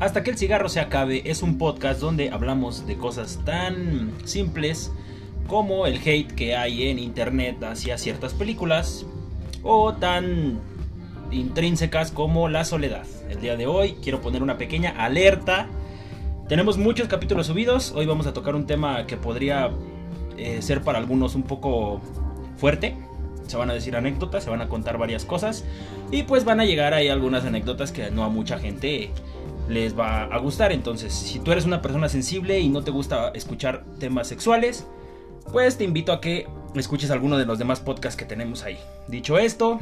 Hasta que el cigarro se acabe es un podcast donde hablamos de cosas tan simples como el hate que hay en internet hacia ciertas películas o tan intrínsecas como la soledad. El día de hoy quiero poner una pequeña alerta. Tenemos muchos capítulos subidos. Hoy vamos a tocar un tema que podría eh, ser para algunos un poco fuerte. Se van a decir anécdotas, se van a contar varias cosas. Y pues van a llegar ahí algunas anécdotas que no a mucha gente les va a gustar. Entonces, si tú eres una persona sensible y no te gusta escuchar temas sexuales, pues te invito a que escuches alguno de los demás podcasts que tenemos ahí. Dicho esto,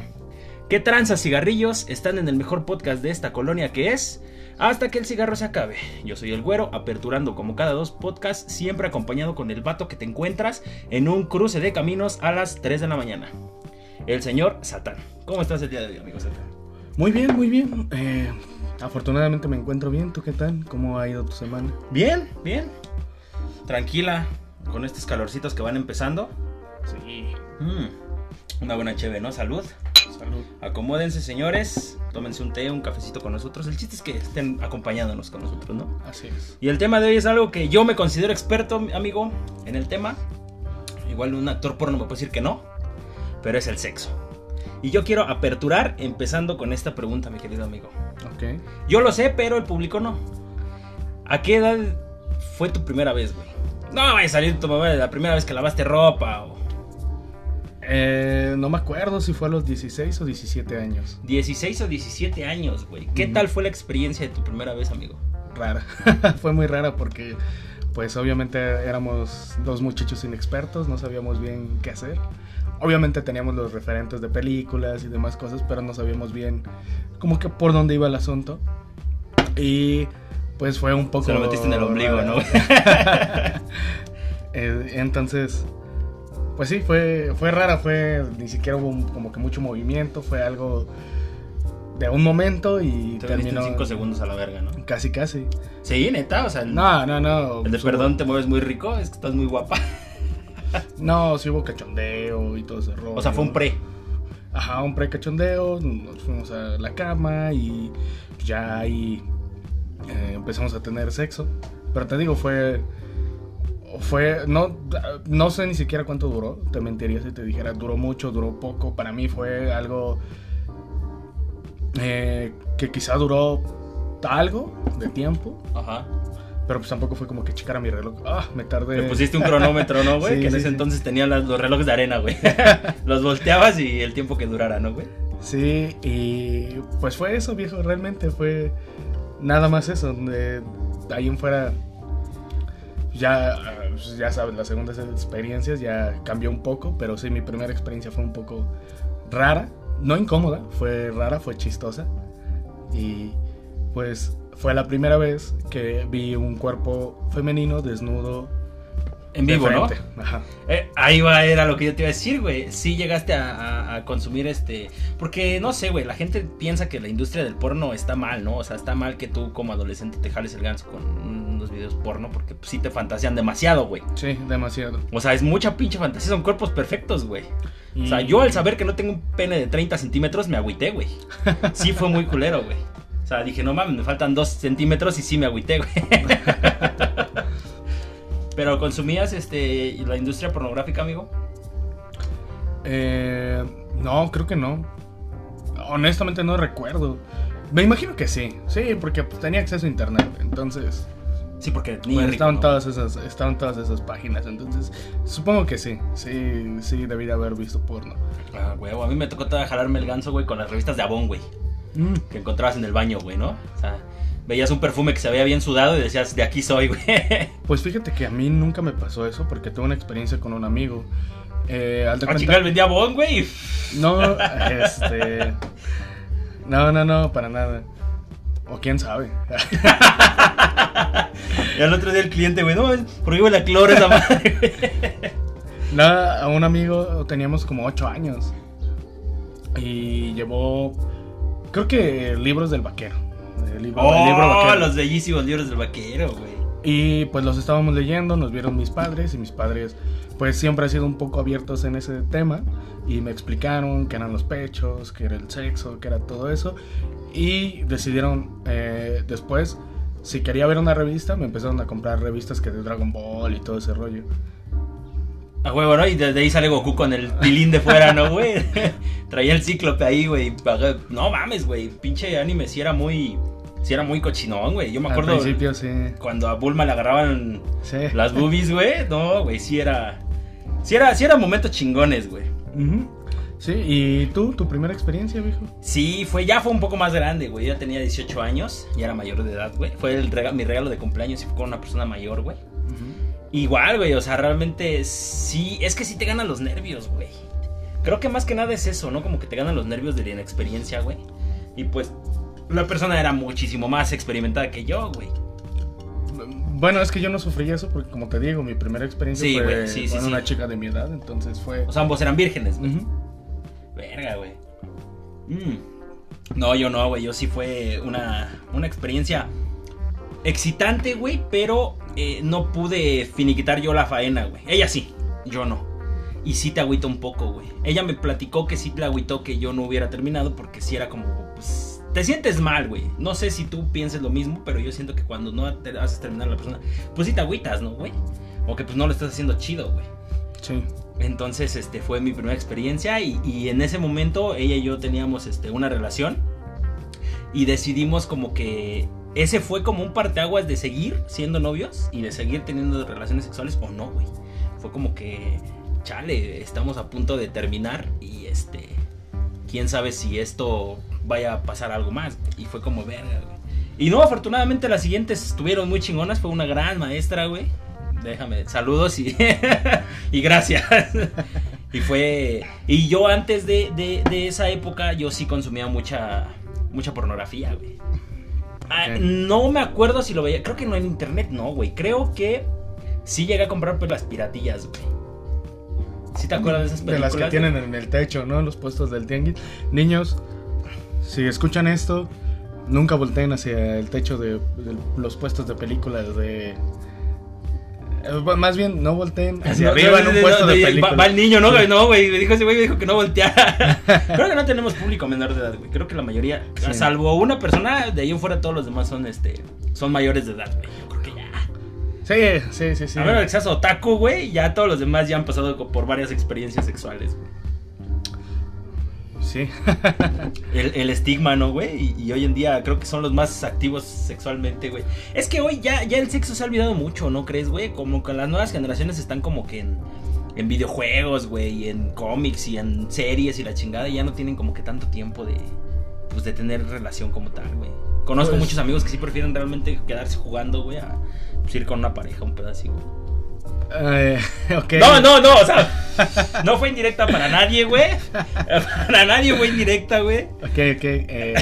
¿qué tranzas cigarrillos? Están en el mejor podcast de esta colonia que es Hasta que el cigarro se acabe. Yo soy el güero, aperturando como cada dos podcasts, siempre acompañado con el vato que te encuentras en un cruce de caminos a las 3 de la mañana. El señor Satán. ¿Cómo estás el día de hoy, amigo Satán? Muy bien, muy bien. Eh, afortunadamente me encuentro bien. ¿Tú qué tal? ¿Cómo ha ido tu semana? Bien, bien. Tranquila, con estos calorcitos que van empezando. Sí. Mm, una buena cheve, ¿no? Salud. Salud. Acomódense, señores. Tómense un té, un cafecito con nosotros. El chiste es que estén acompañándonos con nosotros, ¿no? Así es. Y el tema de hoy es algo que yo me considero experto, amigo, en el tema. Igual un actor porno me puede decir que no, pero es el sexo. Y yo quiero aperturar empezando con esta pregunta, mi querido amigo. Ok. Yo lo sé, pero el público no. ¿A qué edad fue tu primera vez, güey? No vaya a salir tu mamá de la primera vez que lavaste ropa o Eh, no me acuerdo si fue a los 16 o 17 años. 16 o 17 años, güey. ¿Qué Ujú. tal fue la experiencia de tu primera vez, amigo? Rara. fue muy rara porque, pues obviamente éramos dos muchachos inexpertos, no sabíamos bien qué hacer. Obviamente teníamos los referentes de películas y demás cosas, pero no sabíamos bien como que por dónde iba el asunto. Y pues fue un poco... Se lo metiste en el ombligo. ¿no? Eh, entonces, pues sí, fue, fue rara, fue, ni siquiera hubo como que mucho movimiento, fue algo de un momento y Te terminó 5 segundos a la verga, ¿no? casi casi. Sí, neta, o sea, No, no, no. el de perdón te mueves muy rico, es que estás muy guapa. No, sí hubo cachondeo y todo ese rollo. O sea, fue un pre. Ajá, un pre-cachondeo, nos fuimos a la cama y ya ahí eh, empezamos a tener sexo. Pero te digo, fue. Fue. No, no sé ni siquiera cuánto duró. Te mentiría si te dijera duró mucho, duró poco. Para mí fue algo. eh, que quizá duró algo de tiempo. Ajá. Pero pues tampoco fue como que checara mi reloj. Ah, me tardé. Le pusiste un cronómetro, ¿no, güey? Sí, que en sí, ese sí. entonces tenían las- los relojes de arena, güey. los volteabas y el tiempo que durara, ¿no, güey? Sí, y pues fue eso, viejo, realmente fue nada más eso. De ahí en fuera, ya, eh, pues, ya sabes, las segundas experiencias ya cambió un poco, pero sí, mi primera experiencia fue un poco rara, no incómoda, fue rara, fue chistosa. Y pues fue la primera vez que vi un cuerpo femenino desnudo. En vivo, ¿no? Ajá. Eh, ahí va, era lo que yo te iba a decir, güey. Sí llegaste a, a- a consumir este. Porque no sé, güey. La gente piensa que la industria del porno está mal, ¿no? O sea, está mal que tú como adolescente te jales el ganso con unos videos porno. Porque pues, sí te fantasean demasiado, güey. Sí, demasiado. O sea, es mucha pinche fantasía. Son cuerpos perfectos, güey. O sea, yo al saber que no tengo un pene de 30 centímetros me agüité, güey. Sí fue muy culero, güey. O sea, dije, no mames, me faltan 2 centímetros y sí me agüité, güey. Pero consumías este la industria pornográfica, amigo. Eh, no, creo que no. Honestamente no recuerdo. Me imagino que sí, sí, porque pues, tenía acceso a internet, entonces Sí, porque pues, niño rico, estaban ¿no? todas esas, estaban todas esas páginas, entonces supongo que sí, sí, sí debí de haber visto porno. Ah, huevo, a mí me tocó toda jalarme el ganso, güey, con las revistas de Avon, güey, Mm, que encontrabas en el baño, güey, ¿no? O sea, veías un perfume que se veía bien sudado y decías, de aquí soy, güey. Pues fíjate que a mí nunca me pasó eso porque tuve una experiencia con un amigo. Eh, haz de Ah, cuenta- vendía Avon, güey. No, este, no, no, no, para nada. O quién sabe. Y al otro día el cliente, güey, no mames, ¿por qué huele a cloro esa madre, güey? Nada, a un amigo teníamos como 8 años. Y llevó, creo que libros del vaquero. El libro, el libro Oh, vaquero. los bellísimos libros del vaquero, güey. Y pues los estábamos leyendo, nos vieron mis padres y mis padres pues siempre han sido un poco abiertos en ese tema y me explicaron que eran los pechos, que era el sexo, que era todo eso y decidieron eh, después si quería ver una revista, me empezaron a comprar revistas que de Dragon Ball y todo ese rollo. A huevo, ¿no? Y desde ahí sale Goku con el tilín de fuera, ¿no, güey? Traía el cíclope ahí, güey. No mames, güey. Pinche anime sí era muy. Sí era muy cochinón, güey. Yo me acuerdo. Al principio, sí. Cuando a Bulma le agarraban las boobies, güey. No, güey, sí era. Sí era, sí era momentos chingones, güey. Sí, ¿y tú, tu primera experiencia, viejo? Sí, fue, ya fue un poco más grande, güey. Ya tenía 18 años, y era mayor de edad, güey. Fue el mi regalo de cumpleaños y fue con una persona mayor, güey. Igual, güey, o sea, realmente sí, es que sí te ganan los nervios, güey. Creo que más que nada es eso, ¿no? Como que te ganan los nervios de la inexperiencia, güey. Y pues la persona era muchísimo más experimentada que yo, güey. Bueno, es que yo no sufrí eso porque, como te digo, mi primera experiencia fue con una chica de mi edad, entonces fue... O sea, ambos eran vírgenes, güey. Verga, güey. Mm. No, yo no, güey. Yo sí fue una, una experiencia excitante, güey, pero eh, no pude finiquitar yo la faena, güey. Ella sí, yo no. Y sí te agüito un poco, güey. Ella me platicó que sí te agüitó que yo no hubiera terminado porque sí era como, pues, te sientes mal, güey. No sé si tú pienses lo mismo, pero yo siento que cuando no te haces terminar a la persona, pues sí te agüitas, ¿no, güey? O que pues no lo estás haciendo chido, güey. Sí. Entonces, este, fue mi primera experiencia y, y, en ese momento ella y yo teníamos, este, una relación y decidimos como que ese fue como un parteaguas de seguir siendo novios y de seguir teniendo relaciones sexuales o no, güey. Fue como que, chale, estamos a punto de terminar y este, quién sabe si esto vaya a pasar algo más. Y fue como verga, güey. Y no, afortunadamente las siguientes estuvieron muy chingonas, fue una gran maestra, güey. Déjame, saludos y, y gracias. Y fue. Y yo antes de, de, de, esa época, yo sí consumía mucha, mucha pornografía, güey. Ah, no me acuerdo si lo veía. Creo que no en internet, no, güey. Creo que sí llegué a comprar pues, las piratillas, güey. ¿Sí te acuerdas de esas películas? De las que tienen en el techo, ¿no? En los puestos del tianguis. Niños, si escuchan esto, nunca volteen hacia el techo de los puestos de películas de más bien, no volteen hacia arriba en un puesto de película. Va, el niño, ¿no? No, güey. Me dijo ese güey, me dijo que no volteara. Creo que no tenemos público menor de edad, güey. Creo que la mayoría, salvo una persona, de ahí en fuera todos los demás son este son mayores de edad, güey. Yo creo que ya. Sí, sí, sí, sí. A ver, que seas otaku, güey, ya todos los demás ya han pasado por varias experiencias sexuales, güey. Sí. el, estigma, ¿no, güey? Y, hoy en día creo que son los más activos sexualmente, güey. Es que hoy ya, ya el sexo se ha olvidado mucho, ¿no crees, güey? Como que las nuevas generaciones están como que en, en videojuegos, güey, y en cómics y en series y la chingada, y ya no tienen como que tanto tiempo de, pues, de tener relación como tal, güey. Conozco pues muchos amigos que sí prefieren realmente quedarse jugando, güey, a pues, ir con una pareja, un pedacito, güey. Eh, no, no, no, o sea, no fue indirecta para nadie, güey. Para nadie fue indirecta, güey. Ok, ok. Eh,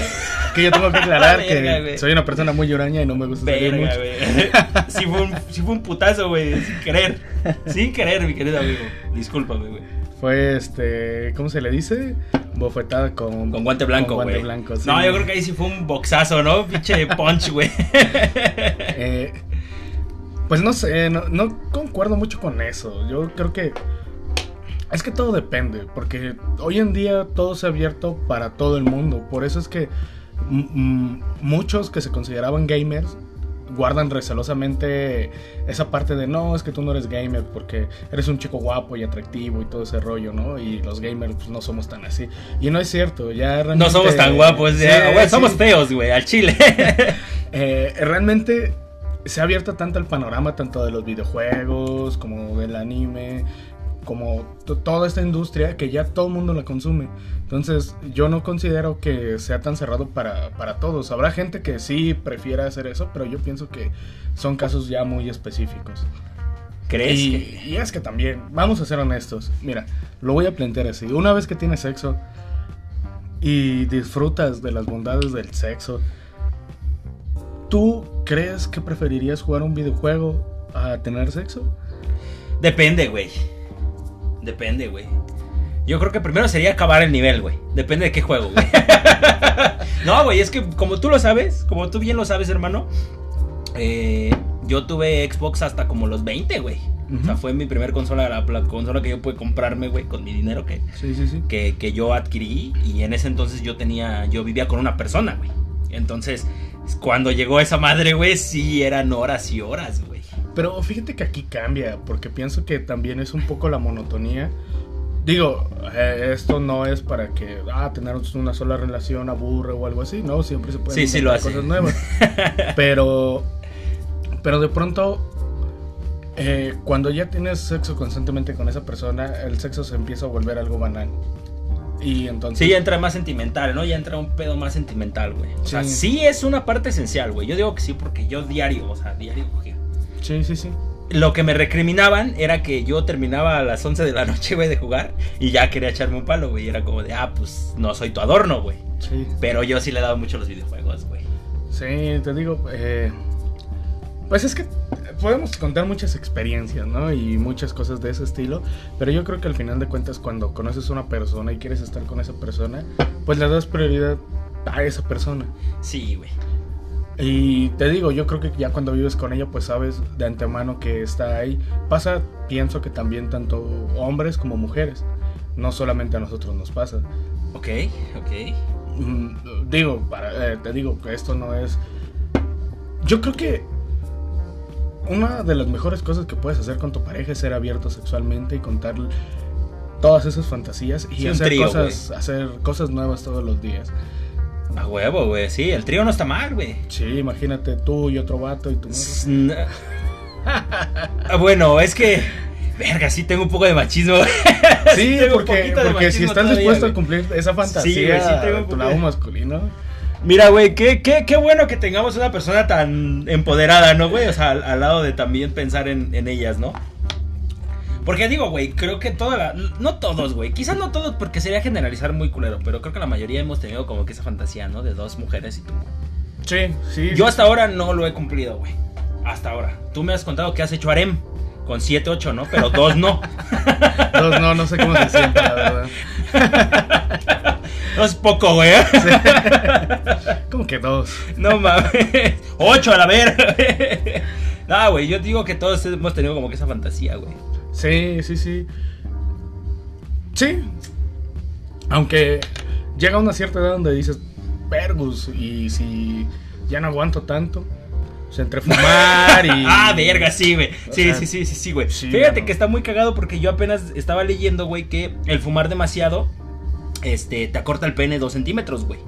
que yo tengo que aclarar que soy una persona muy lloraña y no me gusta Verga, mucho. Sí fue, un, sí fue un putazo, güey, sin querer. Sin querer, mi querido amigo. Discúlpame, güey. Fue este, ¿cómo se le dice? Bofetada con, con guante blanco, güey. Guante blanco, sí, No, yo creo que ahí sí fue un boxazo, ¿no? Pinche punch, güey. Eh, pues no sé, no, concuerdo mucho con eso. Yo creo que es que todo depende, porque hoy en día todo se ha abierto para todo el mundo. Por eso es que muchos que se consideraban gamers guardan recelosamente esa parte de no, es que tú no eres gamer porque eres un chico guapo y atractivo y todo ese rollo, ¿no? Y los gamers pues, no somos tan así. Y no es cierto, ya realmente... No somos tan guapos, ya, somos feos, güey, al chile. eh, realmente se ha abierto tanto el panorama, tanto de los videojuegos, como del anime, como toda esta industria, que ya todo el mundo la consume. Entonces, yo no considero que sea tan cerrado para, todos. Habrá gente que sí prefiera hacer eso, pero yo pienso que son casos ya muy específicos. ¿Crees? Y, y es que también, vamos a ser honestos. Mira, lo voy a plantear así. Una vez que tienes sexo y disfrutas de las bondades del sexo, ¿Tú crees que preferirías jugar un videojuego a tener sexo? Depende, güey. Depende, güey. Yo creo que primero sería acabar el nivel, güey. Depende de qué juego, güey. no, güey, es que como tú lo sabes, como tú bien lo sabes, hermano, eh, yo tuve Xbox hasta como los 20, güey. O sea, fue mi primer consola, la, consola que yo pude comprarme, güey, con mi dinero que, que, que yo adquirí. Y en ese entonces yo tenía, yo vivía con una persona, güey. Entonces, Cuando llegó esa madre, güey, sí eran horas y horas, güey. Pero fíjate que aquí cambia, porque pienso que también es un poco la monotonía. Digo, eh, esto no es para que, ah, tener una sola relación aburre o algo así, ¿no? Siempre se pueden Sí, sí lo inventar hace. cosas nuevas. pero, pero de pronto, eh, cuando ya tienes sexo constantemente con esa persona, el sexo se empieza a volver algo banal. Y entonces... Sí, ya entra más sentimental, ¿no? Ya entra un pedo más sentimental, güey. O sea, Sí. sí es una parte esencial, güey. Yo digo que sí porque yo diario, o sea, diario cogía. sí, sí. sí. Lo que me recriminaban era que yo terminaba a las 11 de la noche, güey, de jugar y ya quería echarme un palo, güey. Y era como de, ah, pues no soy tu adorno, güey. Sí, Pero yo sí le he dado mucho a los videojuegos, güey. Sí, te digo, eh, pues es que podemos contar muchas experiencias, ¿no? Y muchas cosas de ese estilo, pero yo creo que al final de cuentas cuando conoces a una persona y quieres estar con esa persona, pues le das prioridad a esa persona. Sí, güey. Y te digo, yo creo que ya cuando vives con ella, pues sabes de antemano que está ahí. Pasa, pienso que también tanto hombres como mujeres, no solamente a nosotros nos pasa. Ok, ok. Mm, digo, para, eh, te digo que esto no es. Yo creo que una de las mejores cosas que puedes hacer con tu pareja es ser abierto sexualmente y contar todas esas fantasías y Sí, hacer trío, cosas, hacer cosas nuevas todos los días. A huevo, güey. Sí, el trío no está mal, güey. Sí, imagínate tú y otro vato y tu n- Ah, bueno, es que. Verga, sí tengo un poco de machismo. Sí, tengo un porque, poquito de porque si estás todavía, dispuesto a cumplir esa fantasía Sí, sí tengo un tu poco lado de- masculino. Mira, güey, qué, qué, qué bueno que tengamos una persona tan empoderada, ¿no, güey? O sea, al, al lado de también pensar en, en ellas, ¿no? Porque digo, güey, creo que toda la... No todos, güey. Quizás no todos porque sería generalizar muy culero, pero creo que la mayoría hemos tenido como que esa fantasía, ¿no? De dos mujeres y tú. Sí, sí. Yo hasta ahora no lo he cumplido, güey. Hasta ahora. Tú me has contado que has hecho harem con 7, 8, ¿no? Pero dos no. Dos, no, no sé cómo se siente, la verdad. No es poco, güey. Como que dos. No mames. 8 a la ver. No, güey, yo digo que todos hemos tenido como que esa fantasía, güey. Sí, sí, sí. Sí. Aunque llega una cierta edad donde dices, Pergus, y si ya no aguanto tanto, entre fumar y. Ah, verga, sí, güey. Sí, sea, sí, sí, sí, sí, güey. sí, Fíjate que está muy cagado porque yo apenas estaba leyendo, güey, que el fumar demasiado, este, te acorta el pene dos centímetros, güey.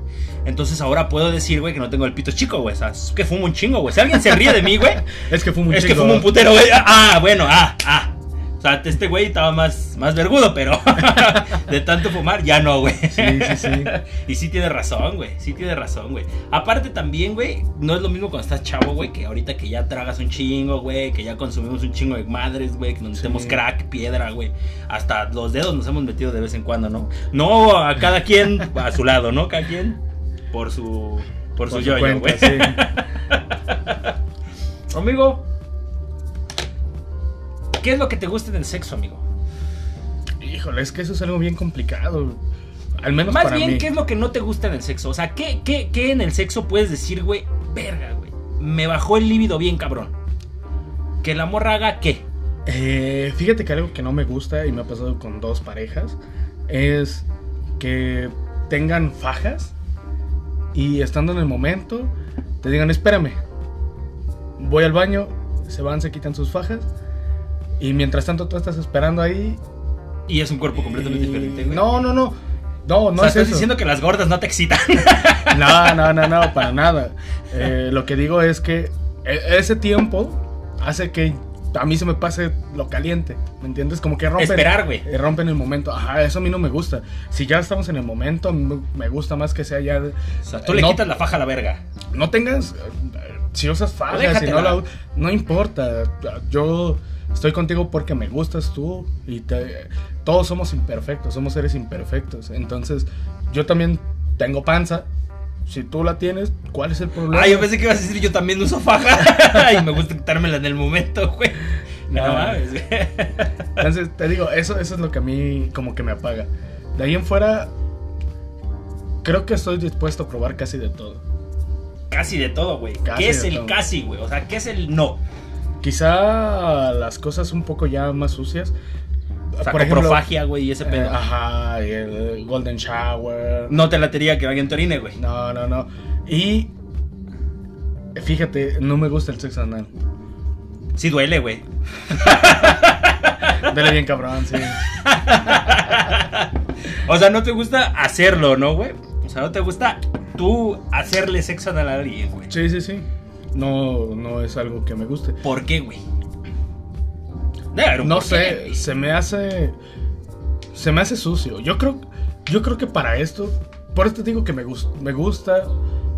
Entonces ahora puedo decir, güey, que no tengo el pito chico, güey. O sea, es que fumo un chingo, güey. Si alguien se ríe de mí, güey, Es que fumo un es que chingo. fumo un putero, güey. Ah, bueno, ah, ah. O sea, este güey estaba más, más vergudo, pero de tanto fumar ya no, güey. Sí, sí, sí. Y sí tiene razón, güey. Sí tiene razón, güey. Aparte también, güey, no es lo mismo cuando estás chavo, güey, que ahorita que ya tragas un chingo, güey, que ya consumimos un chingo de madres, güey, que nos Sí. metemos crack, piedra, güey. Hasta los dedos nos hemos metido de vez en cuando, ¿no? No a cada quien a su lado, ¿no? Cada quien por su por, Por su cuenta, güey. sí. Amigo, ¿qué es lo que te gusta del sexo, amigo? Híjole, es que eso es algo bien complicado. Al menos Más para bien, mí. ¿qué es lo que no te gusta en el sexo? O sea, ¿qué, qué, qué en el sexo puedes decir, güey? Verga, güey. Me bajó el líbido bien, cabrón. Que la morra haga qué. Eh, fíjate que algo que no me gusta y me ha pasado con dos parejas es que tengan fajas y estando en el momento te digan espérame voy al baño se van se quitan sus fajas y mientras tanto tú estás esperando ahí Y es un cuerpo completamente y- diferente, güey. no no no no o no sea, es estás eso diciendo que las gordas no te excitan. no no no no para nada Eh, lo que digo es que e- ese tiempo hace que a mí se me pase lo caliente ¿me entiendes? como que rompen Esperar, güey. Eh, rompen el momento. Ajá, eso a mí no me gusta. Si ya estamos en el momento, me- gusta más que sea ya. O sea, tú le no, quitas la faja a la verga. No tengas. eh, Si usas fajas, si no la. No importa. Yo estoy contigo porque me gustas tú. Y te- todos somos imperfectos, somos seres imperfectos. Entonces, yo también tengo panza. Si tú la tienes, ¿cuál es el problema? Ah, yo pensé que ibas a decir yo también uso faja. y me gusta quitármela en el momento, güey. No, No. mames, güey. Entonces, te digo, eso, eso es lo que a mí como que me apaga. De ahí en fuera, creo que estoy dispuesto a probar casi de todo. Casi de todo, güey. ¿Qué es el todo. casi, güey? O sea, ¿qué es el no? Quizá las cosas un poco ya más sucias. Por ejemplo, coprofagia, güey, y ese eh, pedo. ajá, y el Golden Shower. No te latería que alguien te orine, güey. No, no, no. Y Fíjate, no me gusta el sexo anal. Sí duele, güey. Duele bien cabrón, sí. o sea, no te gusta hacerlo, ¿no, güey? O sea, no te gusta tú hacerle sexo anal a alguien, güey. Sí, sí, sí. No, no es algo que me guste. ¿Por qué, güey? no sé, se me hace. Se me hace sucio. Yo creo, yo creo que para esto. Por esto digo que me, me gusta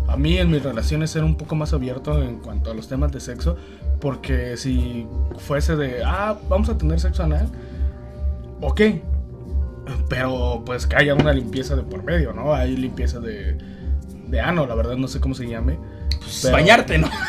a mí en mis relaciones ser un poco más abierto en cuanto a los temas de sexo. Porque si fuese de, ah, vamos a tener sexo anal, ok. Pero pues que haya una limpieza de por medio, ¿no? Hay limpieza de, de ano, la verdad no sé cómo se llame. Pues, bañarte, ¿no?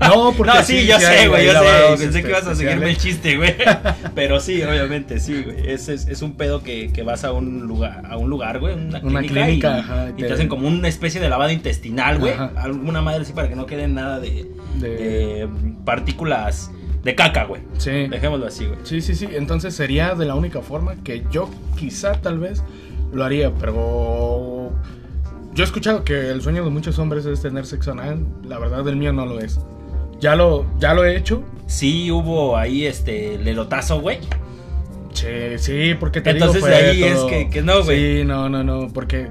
No, porque. No, sí, yo sé, güey, yo sé. Pensé que ibas a seguirme el chiste, güey. Pero sí, obviamente, sí, güey. Es, es, es, un pedo que, que, vas a un lugar, a un lugar, güey, una clínica. Una clínica, y, ajá, y te... hacen como una especie de lavado intestinal, güey. Alguna madre así para que no quede nada de, de... de partículas de caca, güey. Sí. Dejémoslo así, güey. Sí, sí, sí. Entonces sería de la única forma que yo quizá tal vez lo haría, pero yo he escuchado que el sueño de muchos hombres es tener sexo anal. La verdad, el mío no lo es. Ya lo, ya lo he hecho. Sí, hubo ahí este lelotazo, güey. Sí, sí, porque te Entonces digo, fue ahí es que, que no, güey. Sí, no, no, no, porque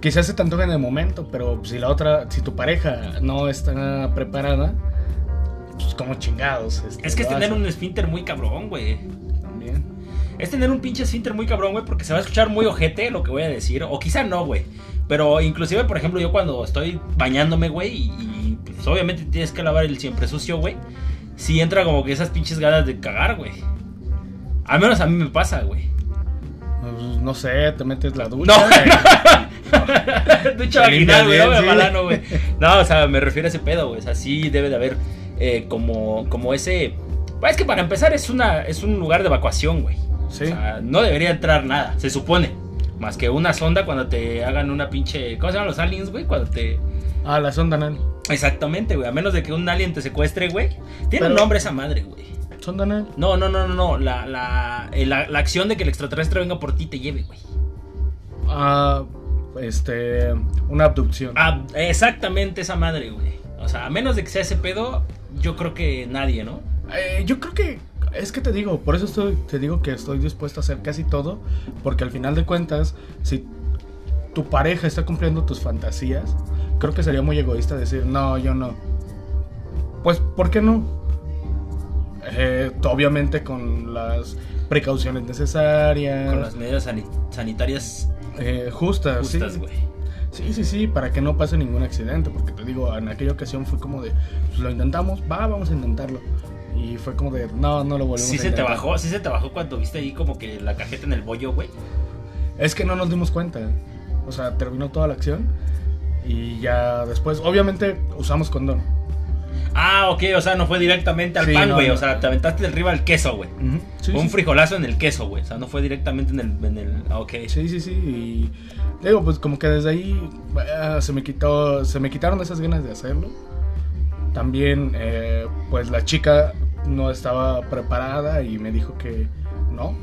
quizás se te antoja en el momento, pero si la otra, si tu pareja no está preparada, pues como chingados. Este, es que es tener un esfínter muy cabrón, güey. También. Es tener un pinche esfínter muy cabrón, güey, porque se va a escuchar muy ojete lo que voy a decir. O quizá no, güey. Pero inclusive, por ejemplo, yo cuando estoy bañándome, güey, y, pues obviamente tienes que lavar el siempre sucio, güey. Sí entra como que esas pinches ganas de cagar, güey. Al menos a mí me pasa, güey. Pues, no sé, te metes la ducha. No, ducha vaginal, güey, no, güey. No, o sea, me refiero a ese pedo, güey. O sea, sí debe de haber eh, como, como ese... Pues es que para empezar es, una, es un lugar de evacuación, güey. Sí. O sea, no debería entrar nada, se supone. Más que una sonda cuando te hagan una pinche. ¿Cómo se llaman los aliens, güey? Cuando te. Ah, la sonda anal. Exactamente, güey. A menos de que un alien te secuestre, güey. Tiene un nombre esa madre, güey. ¿Sonda anal? No, no, no, no, no. La, la, eh, la, la, acción de que el extraterrestre venga por ti y te lleve, güey. Ah, este. Una abducción. Ah, exactamente esa madre, güey. O sea, a menos de que sea ese pedo, yo creo que nadie, ¿no? Eh, yo creo que es que te digo, por eso estoy, te digo que estoy dispuesto a hacer casi todo, porque al final de cuentas, si tu pareja está cumpliendo tus fantasías, creo que sería muy egoísta decir, no, yo no. Pues, ¿por qué no? Eh, obviamente con las precauciones necesarias. Con las medidas sanitarias eh, justas. Justas, güey. Sí, sí, sí, para que no pase ningún accidente, porque te digo, en aquella ocasión fue como de, pues lo intentamos, va, vamos a intentarlo. Y fue como de, no, no lo volvemos ¿Sí se te bajó? ¿Sí se te bajó cuando viste ahí como que la cajeta en el bollo, güey? Es que no nos dimos cuenta. O sea, terminó toda la acción. Y ya después, obviamente, usamos condón. Ah, ok, o sea, no fue directamente al pan, güey. O sea, te aventaste del arriba el queso, güey. fue un frijolazo en el queso, güey. O sea, no fue directamente en el. En el ah, ok. Sí, sí, sí. Y digo, pues como que desde ahí ah, se me quitó. Se me quitaron esas ganas de hacerlo. También, eh, pues la chica no estaba preparada y me dijo que no,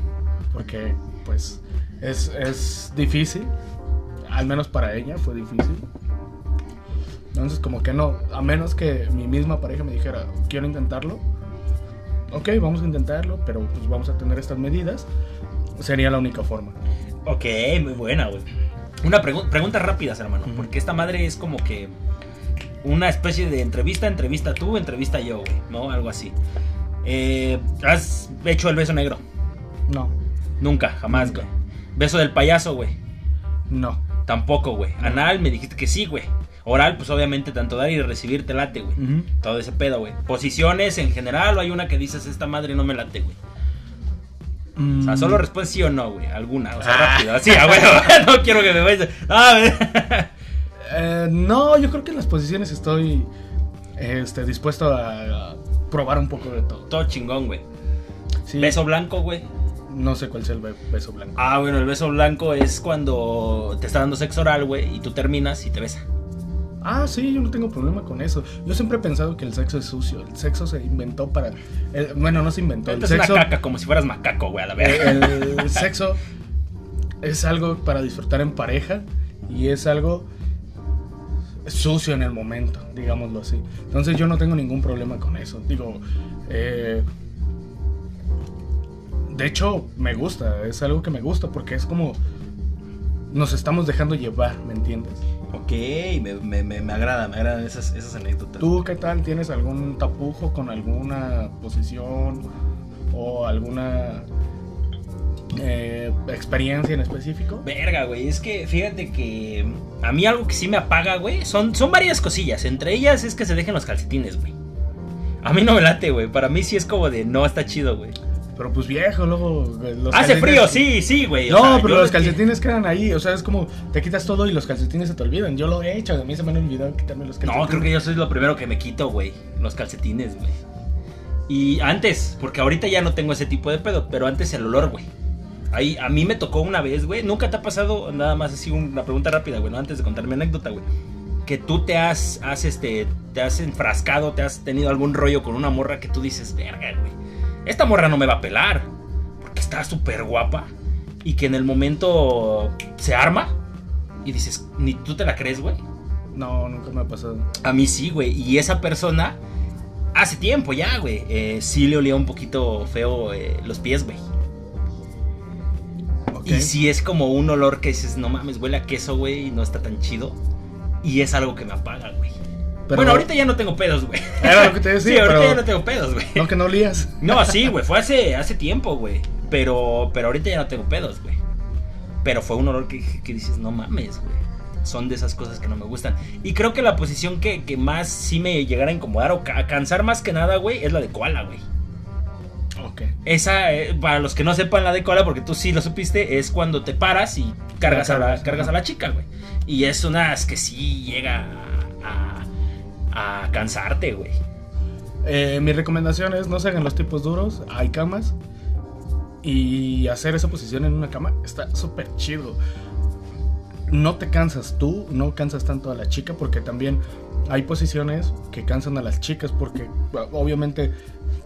porque pues es, es difícil, al menos para ella fue difícil. Entonces como que no, a menos que mi misma pareja me dijera, quiero intentarlo, ok, vamos a intentarlo, pero pues vamos a tener estas medidas, sería la única forma. Ok, muy buena, güey. Una pregunta rápidas, hermano, porque esta madre es como que una especie de entrevista, entrevista tú, entrevista yo, güey, ¿no? Algo así. Eh, ¿Has hecho el beso negro? No. Nunca, jamás, güey. ¿Beso del payaso, güey? No. Tampoco, güey. Anal, me dijiste que sí, güey. Oral, pues obviamente tanto dar y recibir te late, güey. Todo ese pedo, güey. Posiciones en general, o hay una que dices, esta madre no me late, güey. O sea, solo mm. responde sí o no, güey. Alguna, o sea, ah. rápido. Sí, a bueno, no quiero que me vayas. Ah, eh, no, yo creo que en las posiciones estoy este, dispuesto a, probar un poco de todo. Todo chingón, güey. Beso blanco, güey. No sé cuál es el beso blanco. Ah, bueno, el beso blanco es cuando te está dando sexo oral, güey, y tú terminas y te besa. Ah, sí, yo no tengo problema con eso. Yo siempre he pensado que el sexo es sucio. El sexo se inventó para. bueno, no se inventó. El sexo, una caca, como si fueras macaco, güey, a la vez. el sexo es algo para disfrutar en pareja y es algo sucio en el momento, digámoslo así. Entonces yo no tengo ningún problema con eso. Digo, eh, de hecho me gusta, es algo que me gusta porque es como nos estamos dejando llevar, ¿me entiendes? Ok, me, me, me, me agrada, me agradan esas, esas anécdotas. ¿Tú qué tal? ¿Tienes algún tapujo con alguna posición o alguna eh, experiencia en específico? Verga, güey, es que fíjate que a mí algo que sí me apaga, güey, son, son varias cosillas. Entre ellas es que se dejen los calcetines, güey. A mí no me late, güey. Para mí sí es como de no está chido, güey. Pero pues viejo, luego. eh, Los Hace frío, sí, sí, güey. o No, sea, pero los que- calcetines quedan ahí. O sea, es como te quitas todo y los calcetines se te olvidan. Yo lo he hecho. A mí se me han olvidado quitarme los calcetines. No, creo que yo soy lo primero que me quito, güey. Los calcetines, güey. Y antes, porque ahorita ya no tengo ese tipo de pedo, pero antes el olor, güey. Ahí, a mí me tocó una vez, güey. Nunca te ha pasado, nada más así una pregunta rápida, güey, ¿no? antes de contar mi anécdota, güey. Que tú te has, has, este, te has enfrascado, te has tenido algún rollo con una morra que tú dices, verga, güey. Esta morra no me va a pelar. Porque está súper guapa. Y que en el momento se arma. Y dices, ni tú te la crees, güey. No, nunca me ha pasado. A mí sí, güey. Y esa persona, hace tiempo ya, güey, eh, sí le olía un poquito feo eh, los pies, güey. Y sí es como un olor que dices, no mames, huele a queso, güey, y no está tan chido. Y es algo que me apaga, güey. Pero- Bueno, ahorita ya no tengo pedos, güey. Era lo que te Sí, decía, ahorita pero. ya no tengo pedos, güey. No, que no olías. No, sí, güey, fue hace, hace tiempo, güey. Pero, pero ahorita ya no tengo pedos, güey. Pero fue un olor que, que dices, no mames, güey. Son de esas cosas que no me gustan. Y creo que la posición que, que más sí me llegara a incomodar o a cansar más que nada, güey, es la de koala, güey. Ok. Esa, eh, para los que no sepan la de koala, porque tú sí lo supiste, es cuando te paras y cargas, a, la, cargas, a la chica, güey. Y es una es que sí llega a, cansarte, güey. Eh, mi recomendación es no se hagan los tipos duros. Hay camas. Y hacer esa posición en una cama está súper chido. No te cansas tú, no cansas tanto a la chica porque también hay posiciones que cansan a las chicas porque obviamente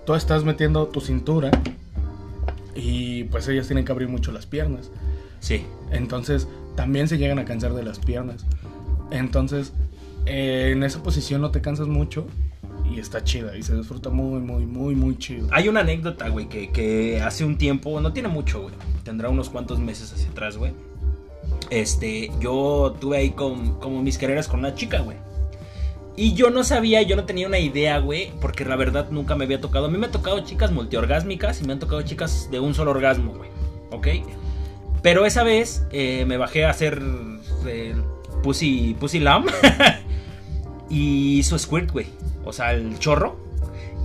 tú estás metiendo tu cintura y pues ellas tienen que abrir mucho las piernas. Sí. Entonces también se llegan a cansar de las piernas. Entonces eh, en esa posición no te cansas mucho y está chida y se disfruta muy, muy, muy, muy chido. Hay una anécdota, güey, que, que hace un tiempo, no tiene mucho, güey. Tendrá unos cuantos meses hacia atrás, güey. Este, yo tuve ahí con, como mis carreras con una chica, güey. Y yo no sabía, yo no tenía una idea, güey, porque la verdad nunca me había tocado. A mí me han tocado chicas multiorgásmicas y me han tocado chicas de un solo orgasmo, güey. ¿Ok? Pero esa vez eh, me bajé a hacer eh, Pussy, pussy Lamb y hizo Squirt, güey. O sea, el chorro.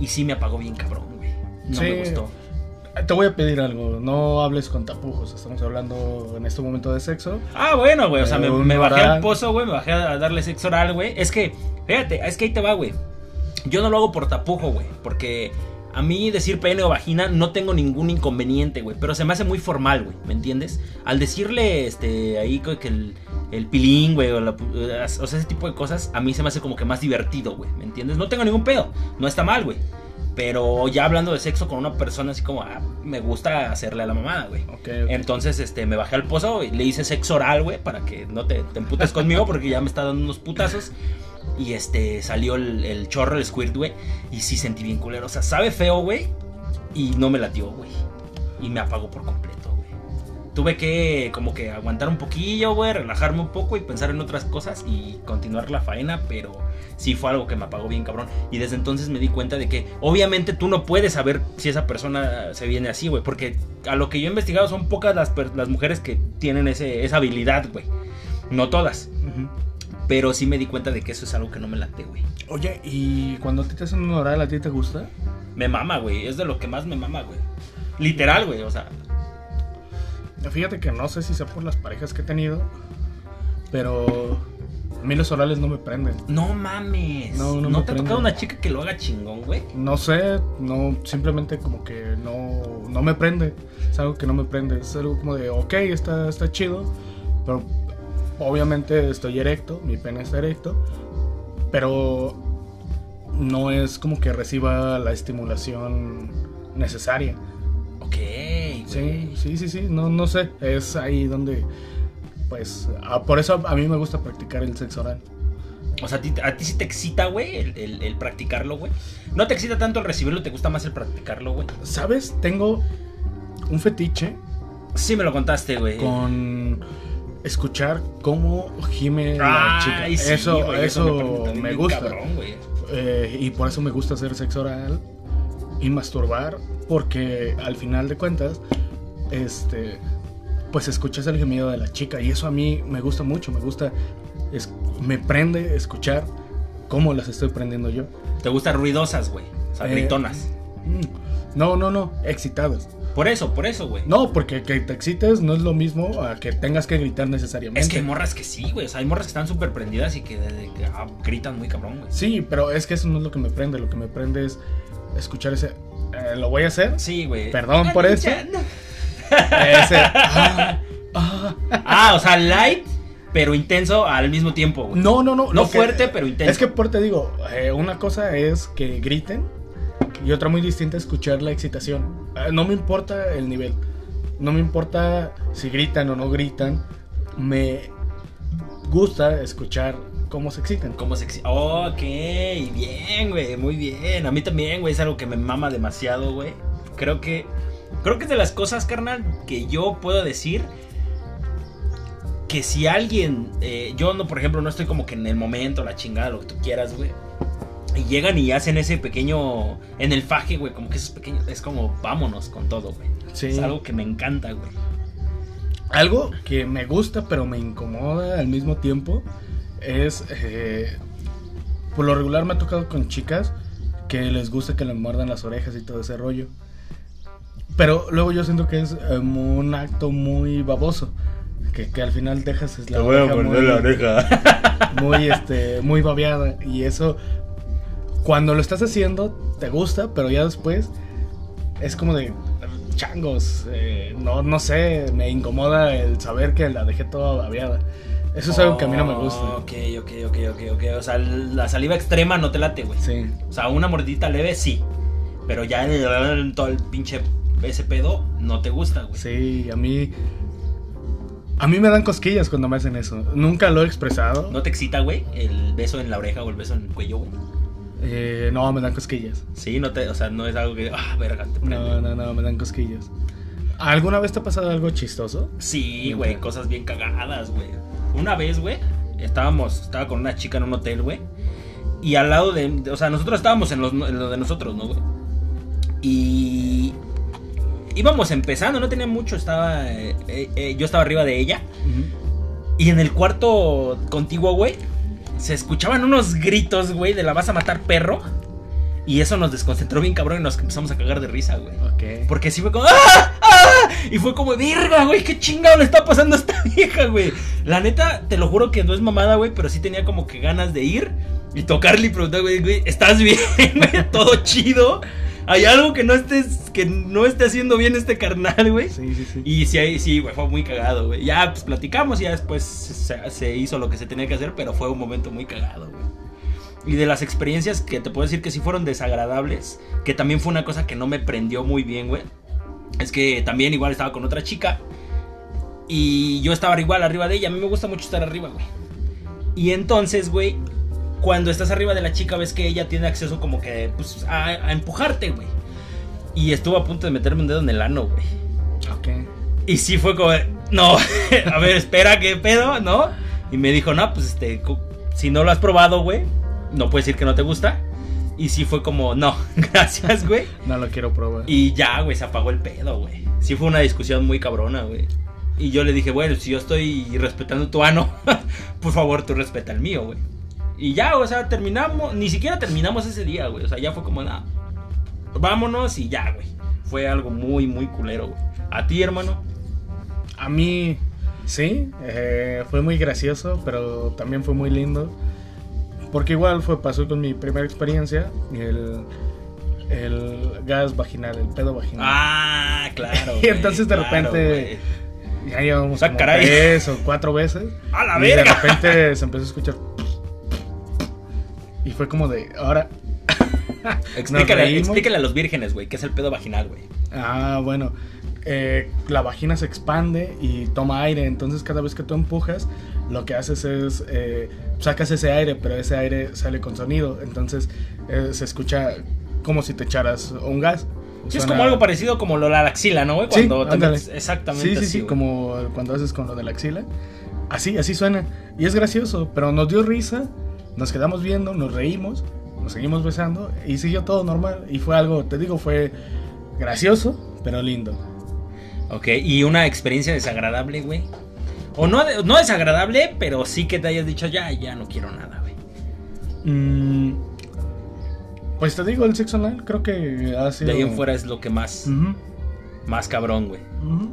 Y sí me apagó bien cabrón, güey. No Sí. me gustó. Te voy a pedir algo, no hables con tapujos, estamos hablando en este momento de sexo. Ah, bueno, güey. O sea, me, Eh, me bajé al pozo, güey. Me bajé a darle sexo oral, güey. Es que, fíjate, es que ahí te va, güey. Yo no lo hago por tapujo, güey. Porque a mí decir pene o vagina no tengo ningún inconveniente, güey. Pero se me hace muy formal, güey. ¿Me entiendes? Al decirle, este, ahí que el, el pilín, güey, o, la o sea, ese tipo de cosas, a mí se me hace como que más divertido, güey. ¿Me entiendes? No tengo ningún pedo. No está mal, güey. Pero ya hablando de sexo con una persona así como, ah, me gusta hacerle a la mamada, güey. Ok, ok. Entonces, este, me bajé al pozo y le hice sexo oral, güey, para que no te, te emputes conmigo porque ya me está dando unos putazos. Y este, salió el, el chorro, el squirt, güey. Y sí sentí bien culero. O sea, sabe feo, güey. Y no me latió, güey. Y me apagó por completo, güey. Tuve que como que aguantar un poquillo, güey, relajarme un poco y pensar en otras cosas y continuar la faena, pero sí fue algo que me apagó bien cabrón. Y desde entonces me di cuenta de que obviamente tú no puedes saber si esa persona se viene así, güey, porque a lo que yo he investigado son pocas las, las mujeres que tienen ese, esa habilidad, güey. No todas. Pero sí me di cuenta de que eso es algo que no me late, güey. Oye, ¿y cuando a ti te hacen un oral, a ti te gusta? Me mama, güey, es de lo que más me mama, güey. Literal, güey, o sea, Fíjate que no sé si sea por las parejas que he tenido, pero a mí los orales no me prenden. no mames. No, no ¿No me te ha prende. tocado una chica que lo haga chingón, güey? No sé, no, simplemente como que no, no me prende. Es algo que no me prende. Es algo como de, ok, está, está chido, pero obviamente estoy erecto, mi pene está erecto, pero no es como que reciba la estimulación necesaria. Ok, Sí, sí, sí, sí, no, no sé, es ahí donde, pues, ah, por eso a mí me gusta practicar el sexo oral. O sea, ¿a ti, a ti sí te excita, güey, el, el- el practicarlo, güey. No te excita tanto el recibirlo, te gusta más el practicarlo, güey. ¿Sabes? Tengo un fetiche Sí me lo contaste, güey. con escuchar cómo gime la chica. Sí, eso eso me gusta. cabrón. Eh, y por eso me gusta hacer sexo oral y masturbar, porque al final de cuentas, este, pues escuchas el gemido de la chica y eso a mí me gusta mucho, me gusta, es, me prende escuchar cómo las estoy prendiendo yo. Te gustan ruidosas, güey. O sea, Eh, gritonas. Mm, No, no, no, excitadas. Por eso, por eso, güey. No, porque que te excites no es lo mismo a que tengas que gritar necesariamente. Es que hay morras que sí, güey. O sea, hay morras que están súper prendidas y que, de- que, ah, gritan muy cabrón, güey. Sí, pero es que eso no es lo que me prende, lo que me prende es escuchar ese... eh, ¿Lo voy a hacer? Sí, güey. Perdón por eso. no. Ese... ah, ah. Ah, o sea, light, pero intenso al mismo tiempo, güey. No, no, no. No que- fuerte, pero intenso. Es que por te digo, eh, una cosa es que griten y otra muy distinta es escuchar la excitación. Eh, no me importa el nivel. No me importa si gritan o no gritan. Me gusta escuchar cómo se excitan. Como sexy. Ok, bien, güey, muy bien. A mí también, güey, es algo que me mama demasiado, güey. Creo que. Creo que es de las cosas, carnal, que yo puedo decir. Que si alguien. eh, yo no, por ejemplo, no estoy como que en el momento, la chingada, lo que tú quieras, güey. Y llegan y hacen ese pequeño. En el faje, güey, como que esos pequeños. Es como vámonos con todo, güey. Sí. Es algo que me encanta, güey. Algo que me gusta pero me incomoda al mismo tiempo es, eh, por lo regular me ha tocado con chicas que les gusta que les muerdan las orejas y todo ese rollo. Pero luego yo siento que es eh, un acto muy baboso. Que, que al final dejas es la oreja muy, oreja. muy, este, muy babeada. Y eso, cuando lo estás haciendo, te gusta, pero ya después es como de changos. eh, no, no sé, me incomoda el saber que la dejé toda babeada. Eso es algo que a mí no me gusta. Ok, ok, ok, ok, ok. O sea, la saliva extrema no te late, güey. Sí. O sea, una mordidita leve, sí. Pero ya el, todo el pinche ese pedo no te gusta, güey. Sí, a mí. A mí me dan cosquillas cuando me hacen eso. Nunca lo he expresado. ¿No te excita, güey? El beso en la oreja o el beso en el cuello, güey. Eh, no, me dan cosquillas. Sí, no te, o sea, no es algo que, ah, verga, te prende. No, no, no, me dan cosquillas. ¿Alguna vez te ha pasado algo chistoso? Sí, güey, cosas bien cagadas, güey. Una vez, güey, estábamos, estaba con una chica en un hotel, güey. Y al lado de, o sea, nosotros estábamos en, los- en lo de nosotros, ¿no, güey? Y íbamos empezando, no tenía mucho, estaba, eh, eh, eh, yo estaba arriba de ella. Y en el cuarto contiguo, güey, se escuchaban unos gritos, güey, de la vas a matar perro. Y eso nos desconcentró bien cabrón y nos empezamos a cagar de risa, güey. Ok. Porque sí fue como ¡Ah! ¡Ah! Y fue como, verga, güey, qué chingado le está pasando a esta vieja, güey. La neta, te lo juro que no es mamada, güey, pero sí tenía como que ganas de ir y tocarle y preguntar, güey, güey, ¿estás bien, güey? ¿Todo chido? ¿Hay algo que no estés, que no esté haciendo bien este carnal, güey? Sí, sí, sí. Y sí, sí, güey, fue muy cagado, güey. Ya, pues platicamos y ya después se, se hizo lo que se tenía que hacer, pero fue un momento muy cagado, güey. Y de las experiencias que te puedo decir que sí fueron desagradables, que también fue una cosa que no me prendió muy bien, güey. Es que también igual estaba con otra chica y yo estaba igual arriba de ella. A mí me gusta mucho estar arriba, güey. Y entonces, güey, cuando estás arriba de la chica ves que ella tiene acceso como que, pues, a, a empujarte, güey. Y estuvo a punto de meterme un dedo en el ano, güey. Ok. Y sí fue como, no, a ver, espera, ¿qué pedo? ¿No? Y me dijo, no, pues este, si no lo has probado, güey, no puedes decir que no te gusta. Y sí fue como, no, gracias, güey. No lo quiero probar. Y ya, güey, se apagó el pedo, güey. Sí fue una discusión muy cabrona, güey. Y yo le dije, bueno, si yo estoy respetando tu ano, por favor, tú respeta el mío, güey. Y ya, o sea, terminamos, ni siquiera terminamos ese día, güey. O sea, ya fue como, nada, vámonos y ya, güey. Fue algo muy, muy culero, güey. A ti, hermano. A mí, sí, eh, fue muy gracioso, pero también fue muy lindo. Porque igual fue, pasó con mi primera experiencia, el, el gas vaginal, el pedo vaginal. Ah, claro. Y entonces de repente- Ya llevamos Ah, como tres o cuatro veces. ¡A la y de repente se empezó a escuchar. Y fue como de, ahora. Explícale, explícale a los vírgenes, güey, qué es el pedo vaginal, güey. Ah, bueno. eh, la vagina se expande y toma aire. Entonces, cada vez que tú empujas, lo que haces es eh, sacas ese aire, pero ese aire sale con sonido, entonces eh, se escucha como si te echaras un gas. Sí, es como algo parecido como lo de la axila, ¿no, güey? Sí, Cuando metes- exactamente Sí, sí, así, sí, güey. como cuando haces con lo de la axila. Así, así suena. Y es gracioso, pero nos dio risa, nos quedamos viendo, nos reímos, nos seguimos besando y siguió todo normal. Y fue algo, te digo, fue gracioso, pero lindo. Ok, y una experiencia desagradable, güey. O no, no desagradable, pero sí que te hayas dicho, ya, ya no quiero nada, güey. Mm, pues te digo, el sexo anal creo que ha sido... De ahí en fuera es lo que más, más cabrón, güey. ujú.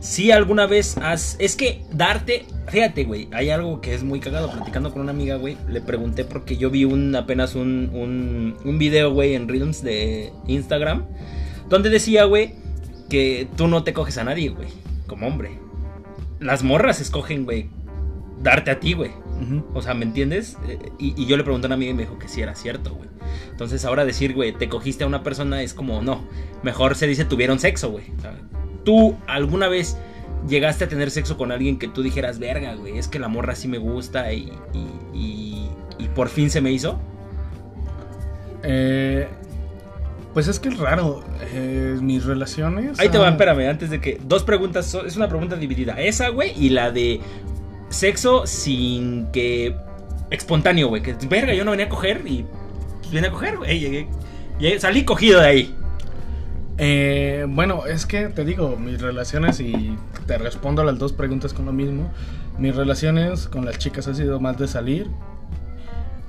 Si alguna vez has. Es que darte. Fíjate, güey. Hay algo que es muy cagado. Platicando con una amiga, güey. Le pregunté porque yo vi un apenas un, un, un video, güey, en Reels de Instagram. Donde decía, güey, que tú no te coges a nadie, güey. Como hombre. Las morras escogen, güey. Darte a ti, güey. O sea, ¿me entiendes? Eh, Y, y yo le pregunté a una amiga y me dijo que sí era cierto, güey. Entonces ahora decir, güey, te cogiste a una persona es como, no. Mejor se dice tuvieron sexo, güey. ¿Tú alguna vez llegaste a tener sexo con alguien que tú dijeras, verga, güey, es que la morra sí me gusta y, y, y- y por fin se me hizo? Eh, pues es que es raro. eh, mis relaciones. Ahí te va, espérame, antes de que... Dos preguntas, es una pregunta dividida. Esa, güey, y la de sexo sin que... Espontáneo, güey. Que, verga, yo no venía a coger y... Vine a coger, güey. Llegué, salí cogido de ahí. Eh, bueno, es que te digo, mis relaciones, y te respondo a las dos preguntas con lo mismo. Mis relaciones con las chicas ha sido más de salir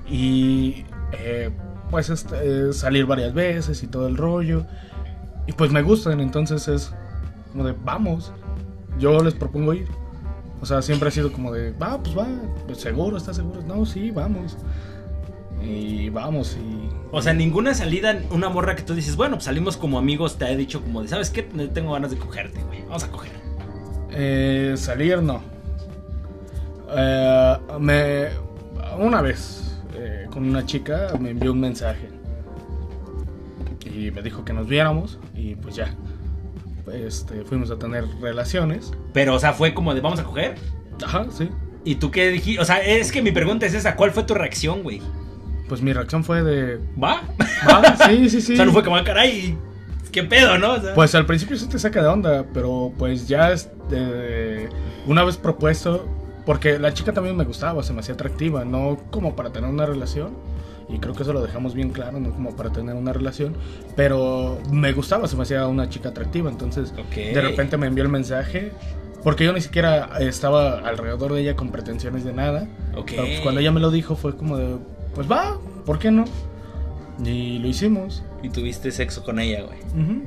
y eh, pues este, salir varias veces y todo el rollo. Y pues me gustan, entonces es como de vamos. Yo les propongo ir. O sea, siempre ha sido como de, va, pues va, pues seguro, ¿estás seguro? No, sí, vamos. Y vamos, y O sea, ninguna salida, una morra que tú dices, bueno, pues salimos como amigos, te ha dicho como de, ¿sabes qué? Tengo ganas de cogerte, güey. Vamos a coger. Eh, salir no. Eh, me, una vez eh, con una chica me envió un mensaje y me dijo que nos viéramos y pues ya. Este, fuimos a tener relaciones. Pero, o sea, fue como de, vamos a coger. Ajá, sí. ¿Y tú qué dijiste? O sea, es que mi pregunta es esa, ¿cuál fue tu reacción, güey? Pues mi reacción fue de... ¿Va? "Va, sí, sí, sí. O sea, no fue como, "Ah, caray, ¿qué pedo, no? O sea, Pues al principio sí te saca de onda, pero pues ya este, una vez propuesto, porque la chica también me gustaba, se me hacía atractiva, no como para tener una relación, y creo que eso lo dejamos bien claro, no como para tener una relación, pero me gustaba, se me hacía una chica atractiva, entonces Ok. de repente me envió el mensaje, porque yo ni siquiera estaba alrededor de ella con pretensiones de nada, ok. pero pues cuando ella me lo dijo fue como de, pues va, ¿por qué no? Y lo hicimos. Y tuviste sexo con ella, güey. Ujú.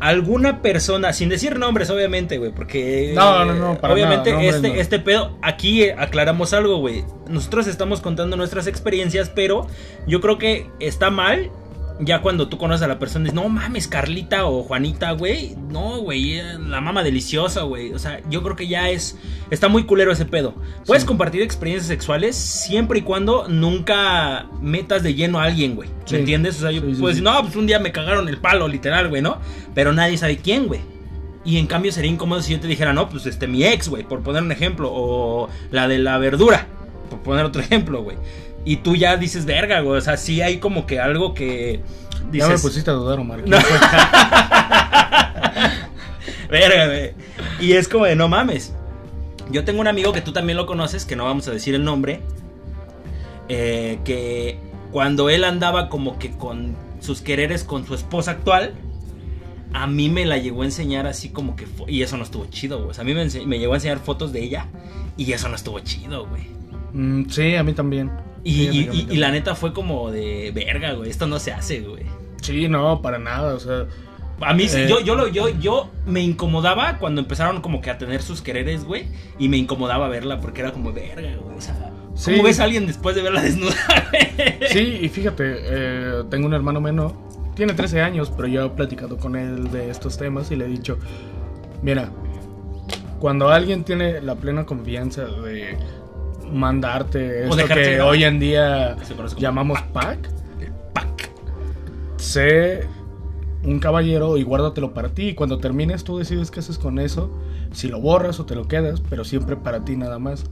Alguna persona, sin decir nombres, obviamente, güey, porque. No, no, no, para Obviamente, nada, nombres este, no. este pedo, aquí aclaramos algo, güey. Nosotros estamos contando nuestras experiencias, pero yo creo que está mal. Ya cuando tú conoces a la persona, dices, no mames, Carlita o Juanita, güey. No, güey, eh, la mama deliciosa, güey. O sea, yo creo que ya es. Está muy culero ese pedo. Puedes Sí. compartir experiencias sexuales siempre y cuando nunca metas de lleno a alguien, güey. ¿Me Sí. entiendes? O sea, yo Sí, puedo decir, no, pues un día me cagaron el palo, literal, güey, ¿no? Pero nadie sabe quién, güey. Y en cambio sería incómodo si yo te dijera, no, pues este, mi ex, güey, por poner un ejemplo. O la de la verdura, por poner otro ejemplo, güey. Y tú ya dices, verga, güey. O sea, sí hay como que algo que. Ya me Dices, pusiste a dudar, Omar. ¿Quién No. verga, güey. Y es como de, no mames. Yo tengo un amigo que tú también lo conoces, que no vamos a decir el nombre. eh, que cuando él andaba como que con sus quereres con su esposa actual, a mí me la llegó a enseñar así como que... Y eso no estuvo chido, güey. O sea, a mí me llegó a enseñar fotos de ella y eso no estuvo chido, güey. Mm, sí, a mí también. Y, Sí, la neta fue como de verga, güey. Esto no se hace, güey. Sí, no, para nada, o sea... A mí sí, Eh. yo, yo, lo, yo, yo me incomodaba cuando empezaron como que a tener sus quereres, güey. Y me incomodaba verla porque era como verga, güey. O sea, ¿cómo ves a alguien después de verla desnuda? Sí, y fíjate, eh, tengo un hermano menor, tiene 13 años, pero yo he platicado con él de estos temas y le he dicho, mira, cuando alguien tiene la plena confianza de mandarte esto dejarte que hoy en día llamamos pack, Pac. sé un caballero y guárdatelo para ti. Y cuando termines tú decides qué haces con eso, si lo borras o te lo quedas, pero siempre para ti nada más.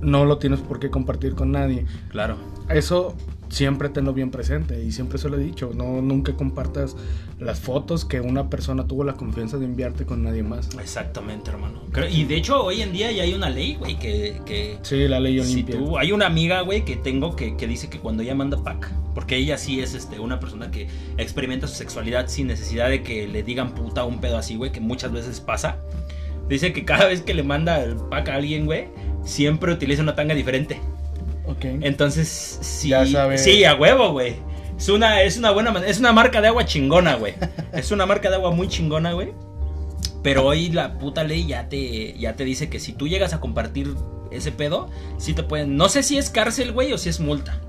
no lo tienes por qué compartir con nadie. Claro. Eso siempre tenlo bien presente y siempre se lo he dicho, no nunca compartas las fotos que una persona tuvo la confianza de enviarte con nadie más. Exactamente, hermano. Creo- y de hecho, hoy en día ya hay una ley, güey, que, que Sí, la ley si Olimpia. tú, hay una amiga, güey, que tengo que, que dice que cuando ella manda pack, porque ella sí es este, una persona que experimenta su sexualidad sin necesidad de que le digan puta un pedo así, güey, que muchas veces pasa. Dice que cada vez que le manda el pack a alguien, güey, siempre utiliza una tanga diferente. Ok. Entonces, sí, Ya sabe. sí, a huevo, güey. Es una, es una buena, es una marca de agua chingona, güey. Es una marca de agua muy chingona, güey. Pero hoy la puta ley ya te, ya te dice que si tú llegas a compartir ese pedo, sí te pueden. No sé si es cárcel, güey, o si es multa.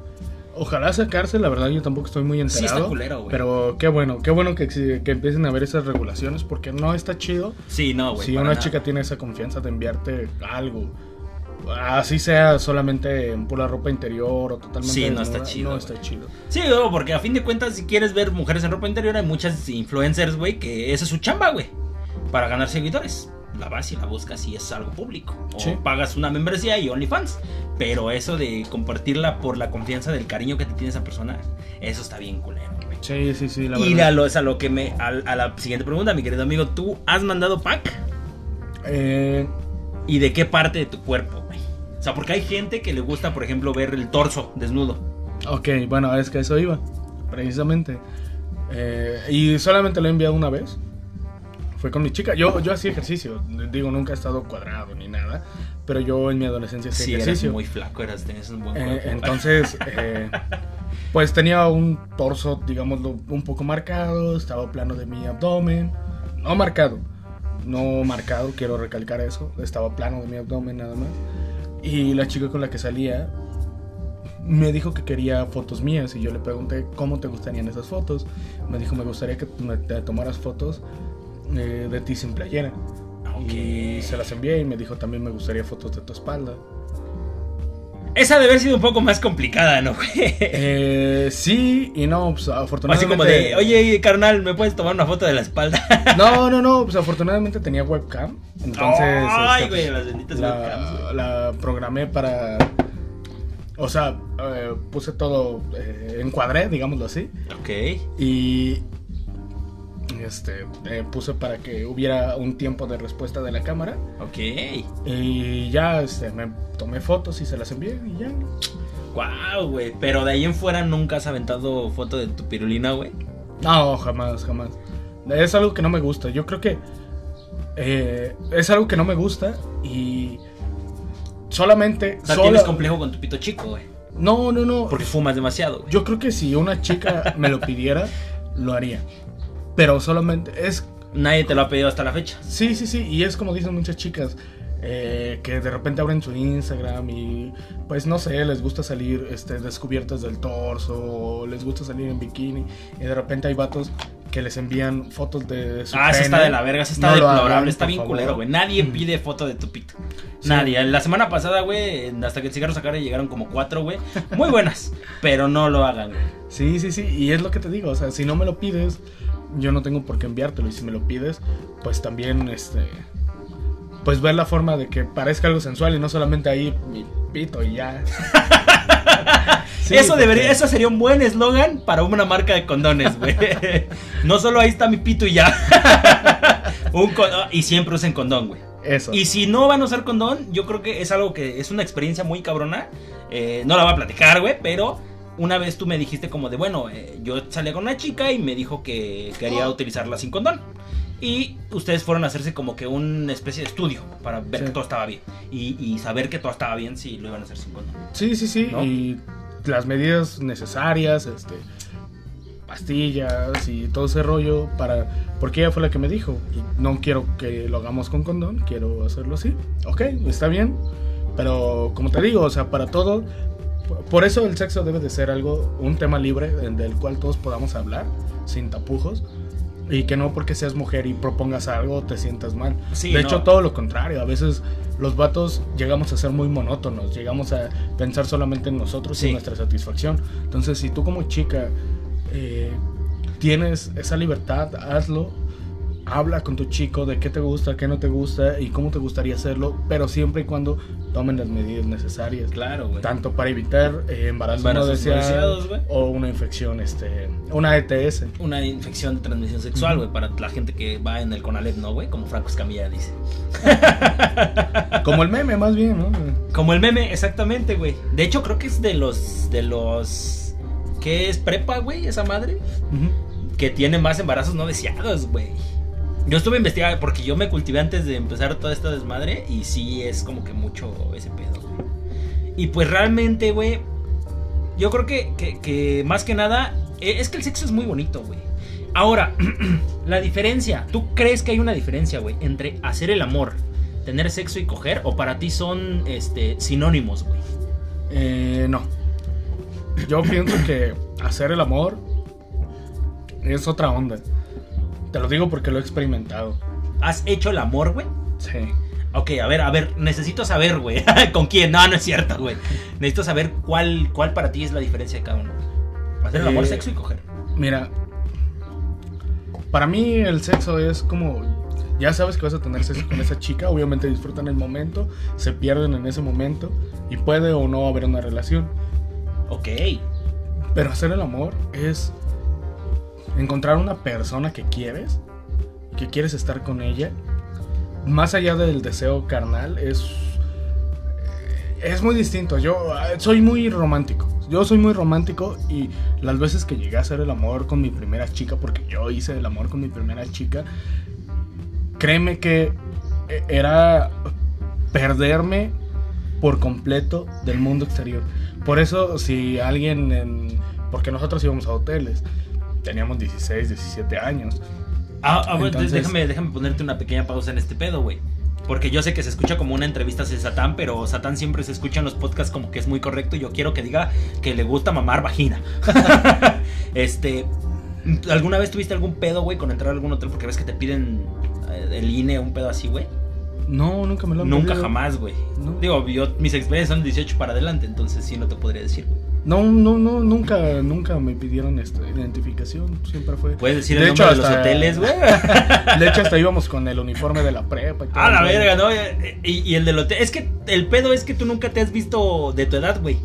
Ojalá sea cárcel, la verdad yo tampoco estoy muy Sí enterado. está culero, güey. Pero qué bueno, qué bueno que, que empiecen a haber esas regulaciones porque no está chido Sí, no, güey. si una nada. chica tiene esa confianza de enviarte algo. Así sea solamente en pura ropa interior o totalmente Sí, no está chido, No está chido. Sí, porque a fin de cuentas, si quieres ver mujeres en ropa interior, hay muchas influencers, güey, que esa es su chamba, güey. Para ganar seguidores. La vas y la buscas y es algo público. O Sí. pagas una membresía y OnlyFans. Pero eso de compartirla por la confianza del cariño que te tiene esa persona, eso está bien culero, güey. Sí, sí, sí, la Y verdad. a lo, es a lo que me. A, a la siguiente pregunta, mi querido amigo. ¿Tú has mandado pack? Eh, ¿Y de qué parte de tu cuerpo, sea, porque hay gente que le gusta, por ejemplo, ver el torso desnudo. ok, bueno, es que eso iba, precisamente. Eh, y solamente lo he enviado una vez. Fue con mi chica. Yo, yo hacía ejercicio. Digo, nunca he estado cuadrado ni nada. Pero yo en mi adolescencia hacía Sí, eras ejercicio. muy flaco, eras, tenías un buen Eh, cuerpo. entonces, eh, pues tenía un torso, digámoslo, un poco marcado, estaba plano de mi abdomen, no marcado, no marcado, quiero recalcar eso, estaba plano de mi abdomen nada más. Y la chica con la que salía me dijo que quería fotos mías y yo le pregunté cómo te gustarían esas fotos. Me dijo, me gustaría que me te tomaras fotos eh, de ti sin playera. Y se las envié y me dijo también me gustaría fotos de tu espalda. Esa debe haber sido un poco más complicada, ¿no, güey? Eh, sí y no, pues Así afortunadamente. como de, oye, carnal, ¿me puedes tomar una foto de la espalda? No, no, no, pues afortunadamente tenía webcam. Entonces. Ay, este, güey, las benditas webcams, la, güey. la programé para. O sea, eh, puse todo. Eh, encuadré, digámoslo así. Ok. Y. Este. eh, puse para que hubiera un tiempo de respuesta de la cámara. Ok. Y ya, este, me tomé fotos y se las envié y ya. Wow, güey. Pero de ahí en fuera nunca has aventado foto de tu pirulina, güey. No, jamás, jamás. Es algo que no me gusta. Yo creo que eh, es algo que no me gusta y solamente... O sea, sola- tienes complejo con tu pito chico, güey. No, no, no. Porque fumas demasiado, güey. Yo creo que si una chica me lo pidiera, lo haría. Pero solamente es... Nadie te lo ha pedido hasta la fecha. Sí, sí, sí. Y es como dicen muchas chicas. eh, que de repente abren su Instagram y pues no sé, les gusta salir este, descubiertas del torso, o les gusta salir en bikini y de repente hay vatos que les envían fotos de su Ah, eso está de la verga, eso está No deplorable, hagan, está bien favor. culero, güey. Nadie pide foto de tu pito. Sí. Nadie. La semana pasada, güey, hasta que el cigarro sacara llegaron como cuatro, güey. Muy buenas, pero no lo hagan, güey. Sí, sí, sí, y es lo que te digo, o sea, si no me lo pides, yo no tengo por qué enviártelo y si me lo pides, pues también este pues ver la forma de que parezca algo sensual y no solamente ahí mi pito y ya. Sí, eso porque- debería, eso sería un buen eslogan para una marca de condones, güey. no solo ahí está mi pito y ya. Un con- y siempre usen condón, güey. Eso. Y si no van a usar condón, yo creo que es algo que es una experiencia muy cabrona. Eh, no la voy a platicar, güey, pero una vez tú me dijiste como de, bueno, eh, yo salía con una chica y me dijo que quería utilizarla sin condón. Y ustedes fueron a hacerse como que una especie de estudio para ver Sí. que todo estaba bien. Y, y saber que todo estaba bien si lo iban a hacer sin condón. Sí, sí, sí, ¿No? y las medidas necesarias, este pastillas y todo ese rollo para porque ella fue la que me dijo, no quiero que lo hagamos con condón, quiero hacerlo así. Ok, está bien, pero como te digo, o sea, para todo por eso el sexo debe de ser algo un tema libre del cual todos podamos hablar sin tapujos. Y que no porque seas mujer y propongas algo te sientas mal. Sí, de no. hecho, todo lo contrario. A veces los vatos llegamos a ser muy monótonos. Llegamos a pensar solamente en nosotros y en nuestra satisfacción. Entonces, si tú como chica eh, tienes esa libertad, hazlo. Habla con tu chico de qué te gusta, qué no te gusta y cómo te gustaría hacerlo, pero siempre y cuando tomen las medidas necesarias. Claro, güey. Tanto para evitar eh, embarazos, no Embarazos no deseados güey. o una infección, este, una ETS. Una infección de transmisión sexual, güey, para la gente que va en el Conalep, ¿no, güey? Como Franco Escamilla dice. Como el meme, más bien, ¿no? Como el meme, exactamente, güey. De hecho, creo que es de los. de los. ¿Qué es prepa, güey? Esa madre. Ujú. Que tiene más embarazos no deseados, güey. Yo estuve investigando porque yo me cultivé antes de empezar toda esta desmadre. Y sí es como que mucho ese pedo. Y pues realmente, güey. Yo creo que, que, más que nada. eh, Es que el sexo es muy bonito, güey. Ahora, la diferencia. ¿Tú crees que hay una diferencia, güey? Entre hacer el amor, tener sexo y coger. ¿O para ti son este, sinónimos, güey? Eh, no. Yo pienso que hacer el amor es otra onda. Te lo digo porque lo he experimentado. ¿Has hecho el amor, güey? Sí. Ok, a ver, a ver, necesito saber, güey. ¿Con quién? No, no es cierto, güey. Necesito saber cuál, cuál para ti es la diferencia de cada uno. Hacer el amor, Eh, sexo y coger. Mira, para mí el sexo es como, ya sabes que vas a tener sexo con esa chica, obviamente disfrutan el momento, se pierden en ese momento y puede o no haber una relación. Ok. Pero hacer el amor es encontrar una persona que quieres, que quieres estar con ella, más allá del deseo carnal, es es muy distinto. Yo eh, soy muy romántico. Yo soy muy romántico y las veces que llegué a hacer el amor con mi primera chica, porque yo hice el amor con mi primera chica, créeme que eh, era perderme por completo del mundo exterior. Por eso si alguien, en- porque nosotros íbamos a hoteles, teníamos 16, 17 años. Ah, ah, Entonces- déjame, déjame ponerte una pequeña pausa en este pedo, güey. Porque yo sé que se escucha como una entrevista hacia Satán, pero Satán siempre se escucha en los podcasts como que es muy correcto y yo quiero que diga que le gusta mamar vagina. este, ¿alguna vez tuviste algún pedo, güey, con entrar a algún hotel? Porque ves que te piden eh, el INE, un pedo así, güey. No, nunca me lo han Nunca pedido. jamás, güey. No. Digo, yo, mis experiencias son 18 para adelante, entonces sí no te podría decir, güey. No, no, no, nunca, nunca me pidieron esta identificación. Siempre fue. Puedes decir De el hecho, nombre de los hasta- hoteles, güey. De hecho, hasta íbamos con el uniforme de la prepa y todo. A la güey. verga, ¿no? Y, y el del hotel. Es que el pedo es que tú nunca te has visto de tu edad, güey.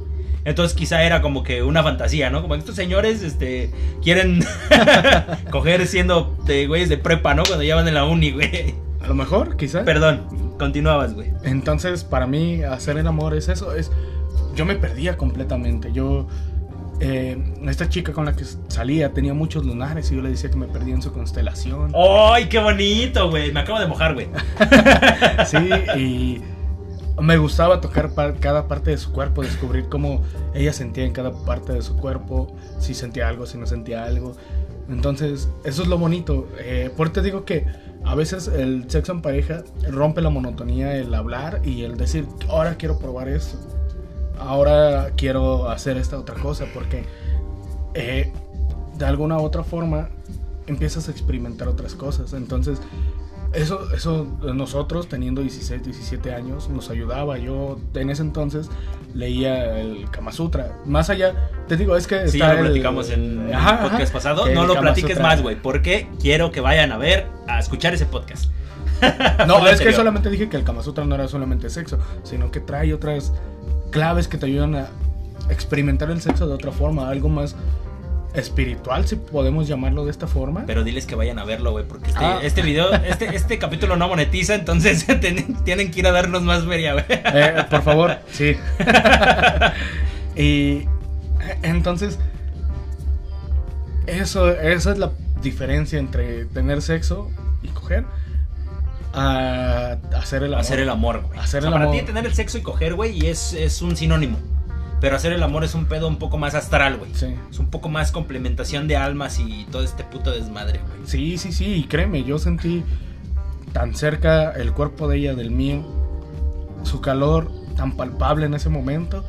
Entonces quizá era como que una fantasía, ¿no? Como que estos señores este, quieren coger siendo de güeyes de prepa, ¿no? Cuando ya van en la uni, güey. A lo mejor, quizás. Perdón, continuabas, güey. Entonces, para mí, hacer el amor es eso. Es, yo me perdía completamente. Yo, eh, esta chica con la que salía tenía muchos lunares y yo le decía que me perdía en su constelación. ¡Ay, qué bonito, güey! Me acabo de mojar, güey. Sí, y me gustaba tocar par- cada parte de su cuerpo, descubrir cómo ella sentía en cada parte de su cuerpo, si sentía algo, si no sentía algo. Entonces, eso es lo bonito. Eh, por te digo que a veces el sexo en pareja rompe la monotonía, el hablar y el decir, ahora quiero probar esto. Ahora quiero hacer esta otra cosa, porque eh, de alguna u otra forma empiezas a experimentar otras cosas. Entonces, eso, eso nosotros teniendo 16, 17 años nos ayudaba. Yo en ese entonces leía el Kama Sutra. Más allá, te digo, es que Sí, está lo el- platicamos en el Ajá, ajá, podcast pasado. No lo Kama platiques Sutra- más, güey. Porque quiero que vayan a ver, a escuchar ese podcast. No, es que solamente dije que el Kama Sutra no era solamente sexo, sino que trae otras claves que te ayudan a experimentar el sexo de otra forma, algo más espiritual, si podemos llamarlo de esta forma. Pero diles que vayan a verlo, güey, porque este, Ah. este video, este, este capítulo no monetiza, entonces ten- tienen que ir a darnos más feria, güey. Eh, por favor, sí. y entonces, eso, esa es la diferencia entre tener sexo y coger a hacer el amor. Hacer el amor, güey. Hacer O sea, el para amor. ti tener el sexo y coger, güey, y es, es un sinónimo. Pero hacer el amor es un pedo un poco más astral, güey. Sí. Es un poco más complementación de almas y todo este puto desmadre, güey. Sí, sí, sí, y créeme, yo sentí tan cerca el cuerpo de ella del mío, su calor tan palpable en ese momento,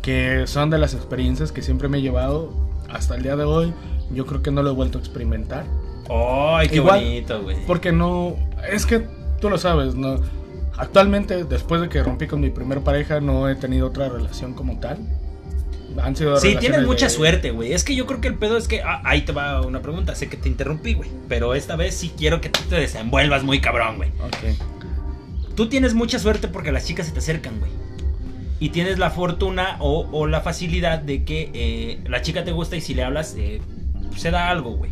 que son de las experiencias que siempre me he llevado hasta el día de hoy. Yo creo que no lo he vuelto a experimentar. ¡Ay, qué Igual, bonito, güey! Porque no, es que tú lo sabes, no. Actualmente, después de que rompí con mi primera pareja, no he tenido otra relación como tal. han sido Sí, tienes mucha de- suerte, güey. Es que yo creo que el pedo es que. ah, ahí te va una pregunta. Sé que te interrumpí, güey. Pero esta vez sí quiero que tú te desenvuelvas muy cabrón, güey. Ok. Tú tienes mucha suerte porque las chicas se te acercan, güey. Y tienes la fortuna o, o la facilidad de que eh, la chica te gusta y si le hablas, eh, se da algo, güey.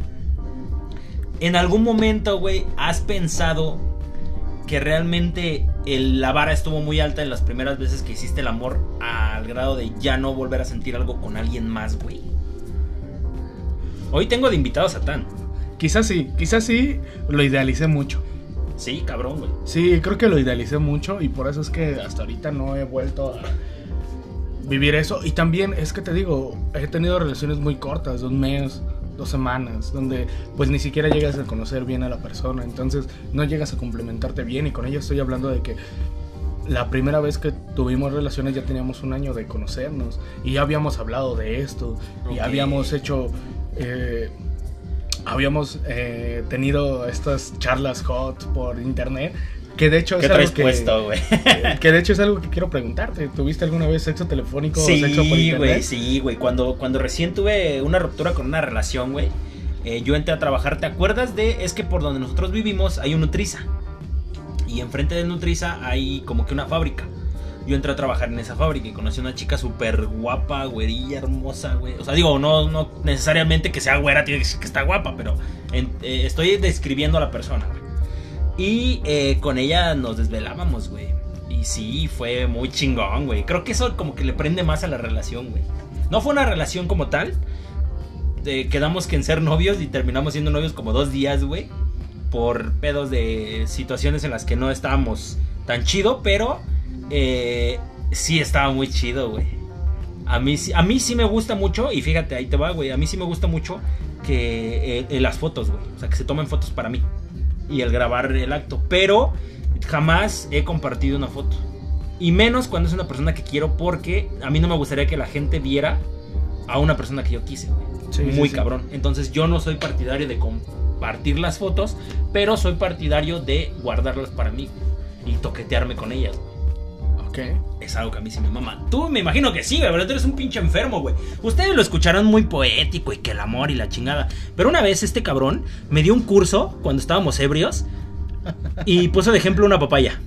En algún momento, güey, has pensado que realmente el- la vara estuvo muy alta en las primeras veces que hiciste el amor al grado de ya no volver a sentir algo con alguien más, güey. Hoy tengo de invitado a Satán. Quizás sí, quizás sí lo idealicé mucho. Sí, cabrón, güey. Sí, creo que lo idealicé mucho y por eso es que hasta ahorita no he vuelto a vivir eso. Y también es que te digo, he tenido relaciones muy cortas, de un mes, dos semanas, donde pues ni siquiera llegas a conocer bien a la persona, entonces no llegas a complementarte bien y con ella estoy hablando de que la primera vez que tuvimos relaciones ya teníamos un año de conocernos y ya habíamos hablado de esto y habíamos hecho... eh, habíamos eh, tenido estas charlas hot por internet que de hecho ¿Qué es algo que, puesto, que de hecho es algo que quiero preguntarte. ¿Tuviste alguna vez sexo telefónico o Sí, sexo por internet? güey, sí, güey. Cuando, cuando recién tuve una ruptura con una relación, güey, eh, yo entré a trabajar. ¿Te acuerdas de? Es que por donde nosotros vivimos hay un Nutriza. Y enfrente del Nutriza hay como que una fábrica. Yo entré a trabajar en esa fábrica y conocí a una chica súper guapa, güerilla, hermosa, güey. O sea, digo, no, no necesariamente que sea güera, tiene que decir que está guapa, pero en- eh, estoy describiendo a la persona, güey. Y eh, con ella nos desvelábamos, güey. Y sí, fue muy chingón, güey. Creo que eso como que le prende más a la relación, güey. No fue una relación como tal. Quedamos que en ser novios y terminamos siendo novios como dos días, güey. Por pedos de situaciones en las que no estábamos tan chido, pero eh, sí estaba muy chido, güey. A mí, a mí sí me gusta mucho, y fíjate, ahí te va, güey. A mí sí me gusta mucho que eh, las fotos, güey. O sea, que se tomen fotos para mí. Y el grabar el acto. Pero jamás he compartido una foto. Y menos cuando es una persona que quiero, porque a mí no me gustaría que la gente viera a una persona que yo quise. Sí, Muy sí. cabrón. Entonces yo no soy partidario de compartir las fotos, pero soy partidario de guardarlas para mí y toquetearme con ellas. Es algo que a mí sí me mama. Tú me imagino que sí, güey, pero tú eres un pinche enfermo, güey. Ustedes lo escucharon muy poético y que el amor y la chingada. Pero una vez este cabrón me dio un curso cuando estábamos ebrios y puso de ejemplo una papaya.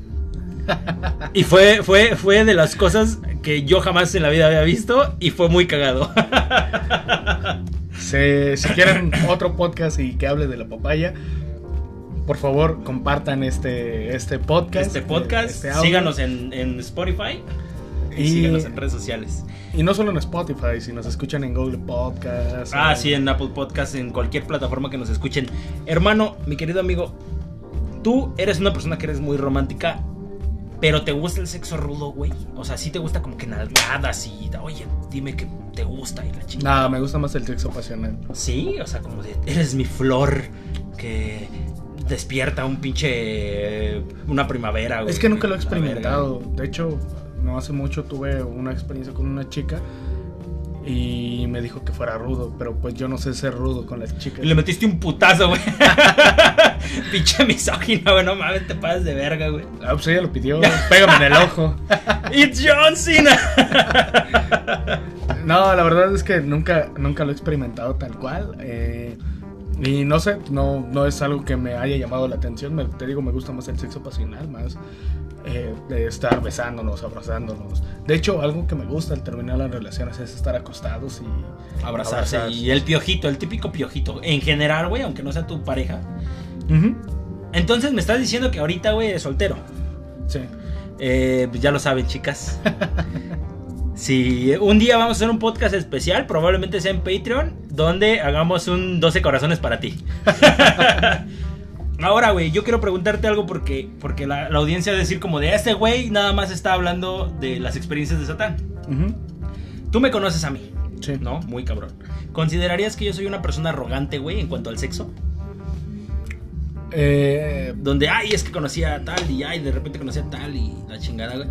Y fue, fue, fue de las cosas que yo jamás en la vida había visto y fue muy cagado. Si, si quieren otro podcast y que hable de la papaya, por favor compartan este, este podcast. Este podcast, este síganos en, en Spotify y, Y- síganos en redes sociales. Y no solo en Spotify, si nos escuchan en Google Podcast. Ah, en- sí, en Apple Podcast, en cualquier plataforma que nos escuchen. Hermano, mi querido amigo, tú eres una persona que eres muy romántica, pero te gusta el sexo rudo, güey. O sea, sí te gusta como que nalgadas y, oye, dime que te gusta y la chingada. Nada, me gusta más el sexo pasional. Sí, o sea, como de, eres mi flor que despierta un pinche. Una primavera, güey. Es que nunca lo he experimentado. De hecho, no hace mucho tuve una experiencia con una chica y me dijo que fuera rudo, pero pues yo no sé ser rudo con las chicas. Y le metiste un putazo, güey. Pinche misógino, güey. No mames, te pasas de verga, güey. Ah, pues ella lo pidió, pégame en el ojo. ¡It's John Cena! No, la verdad es que nunca, nunca lo he experimentado tal cual. eh, y no sé, no, no es algo que me haya llamado la atención. Me- te digo, me gusta más el sexo pasional, más eh, de estar besándonos, abrazándonos. De hecho, algo que me gusta al terminar las relaciones es estar acostados y Abrazarse. Abrazarse. Y el piojito, el típico piojito. En general, güey, aunque no sea tu pareja. Entonces me estás diciendo que ahorita, güey, eres soltero. Sí. Eh, pues ya lo saben, chicas. Si un día vamos a hacer un podcast especial, probablemente sea en Patreon, donde hagamos un 12 corazones para ti. Ahora, güey, yo quiero preguntarte algo porque, porque la, la audiencia va a decir como de este güey nada más está hablando de las experiencias de Satán. Tú me conoces a mí, Sí. ¿no? Muy cabrón. ¿Considerarías que yo soy una persona arrogante, güey, en cuanto al sexo? Eh, Donde, ay, es que conocía a tal y ay, de repente conocía a tal y la chingada, güey.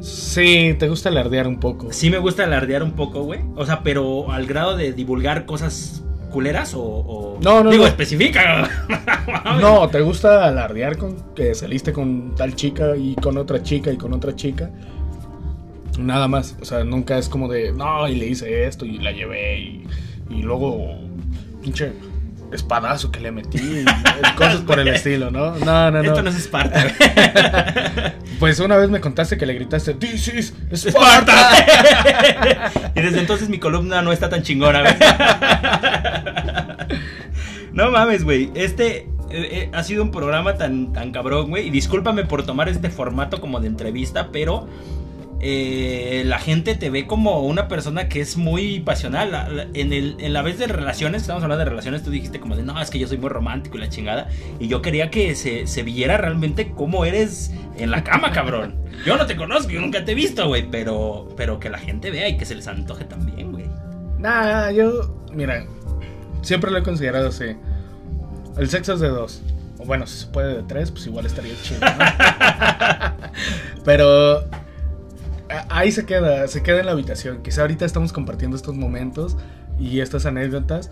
Sí, te gusta alardear un poco. Sí me gusta alardear un poco, güey. O sea, pero al grado de divulgar cosas culeras o... o- No, no, Digo, no. especifica. No, te gusta alardear con que saliste con tal chica y con otra chica y con otra chica. Nada más. O sea, nunca es como de, no, y le hice esto y la llevé y, y luego, pinche espadazo que le metí, cosas por el estilo, ¿no? No, no, no. Esto no es Esparta. Pues una vez me contaste que le gritaste, This is ¡Esparta! Sparta. y desde entonces mi columna no está tan chingona, güey. no mames, güey. Este eh, eh, ha sido un programa tan, tan cabrón, güey. Y discúlpame por tomar este formato como de entrevista, pero eh, la gente te ve como una persona que es muy pasional. La- la- En, el, en la vez de relaciones, estamos hablando de relaciones, tú dijiste como de, no, es que yo soy muy romántico y la chingada. Y yo quería que se, se viera realmente cómo eres en la cama, cabrón. Yo no te conozco, yo nunca te he visto, güey, pero, pero que la gente vea y que se les antoje también, güey. Nah, yo, mira, siempre lo he considerado así. El sexo es de dos. O bueno, si se puede de tres, pues igual estaría chido. ¿no? Pero ahí se queda, se queda en la habitación. Quizá ahorita estamos compartiendo estos momentos y estas anécdotas.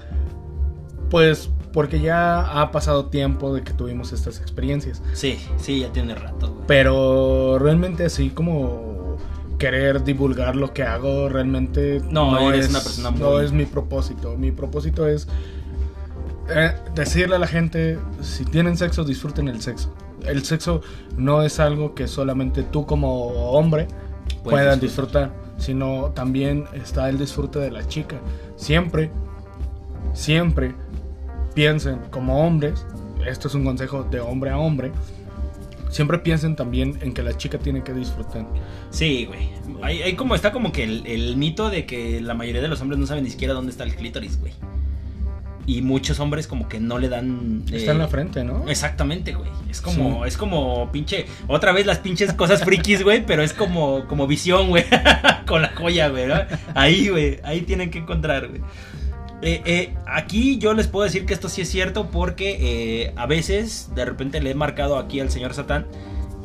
Pues porque ya ha pasado tiempo de que tuvimos estas experiencias. Sí, sí, ya tiene rato, güey. Pero realmente así como querer divulgar lo que hago realmente No, eres una persona muy- no es mi propósito. Mi propósito es eh, decirle a la gente si tienen sexo disfruten el sexo. El sexo no es algo que solamente tú como hombre Puedas disfrutar. disfrutar, sino también está el disfrute de la chica. Siempre, siempre piensen como hombres, esto es un consejo de hombre a hombre, siempre piensen también en que la chica tiene que disfrutar. Sí, güey. Hay, hay como está como que el, el mito de que la mayoría de los hombres no saben ni siquiera dónde está el clítoris, güey. Y muchos hombres como que no le dan... Está eh, en la frente, ¿no? Exactamente, güey. Es como, Sí. es como pinche. Otra vez las pinches cosas frikis, güey. Pero es como, como visión, güey. Con la joya, güey. ¿no? Ahí, güey. Ahí tienen que encontrar, güey. Eh, eh, aquí yo les puedo decir que esto sí es cierto porque eh, a veces de repente le he marcado aquí al señor Satán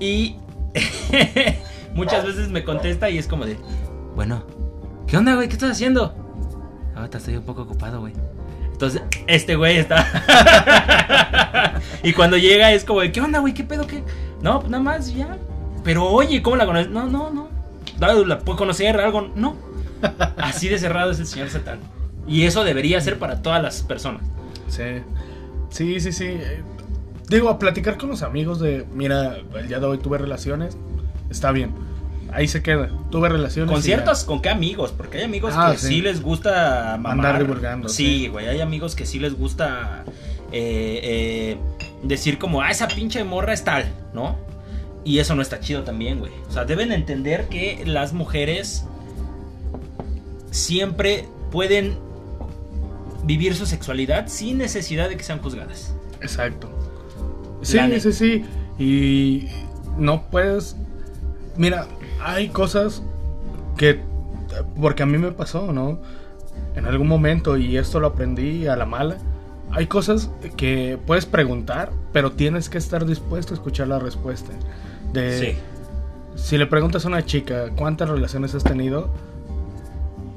y muchas veces me contesta y es como de, bueno, ¿qué onda, güey? ¿Qué estás haciendo? Ahorita estoy un poco ocupado, güey. Entonces, este güey está. y cuando llega es como de, ¿qué onda, güey? ¿Qué pedo? ¿Qué? No, pues nada más, ya. Pero oye, ¿cómo la conoces? No, no, no. ¿La puedo conocer? ¿Algo? No. Así de cerrado es el señor Satán. Y eso debería ser para todas las personas. Sí. Sí, sí, sí. Digo, a platicar con los amigos de, mira, el día de hoy tuve relaciones, está bien. Ahí se queda. Tuve relaciones. Con ya. ciertos, ¿con qué amigos? Porque hay amigos Ah, que sí. sí. les gusta mamar. Andar divulgando, Sí, sí. güey, hay amigos que sí les gusta eh, eh, decir como, ah, esa pinche morra es tal, ¿no? Y eso no está chido también, güey. O sea, deben entender que las mujeres siempre pueden vivir su sexualidad sin necesidad de que sean juzgadas. Exacto. Sí, sí, sí. Y no puedes. Mira, hay cosas que. Porque a mí me pasó, ¿no? En algún momento, y esto lo aprendí a la mala. Hay cosas que puedes preguntar, pero tienes que estar dispuesto a escuchar la respuesta. De, Sí. Si le preguntas a una chica cuántas relaciones has tenido,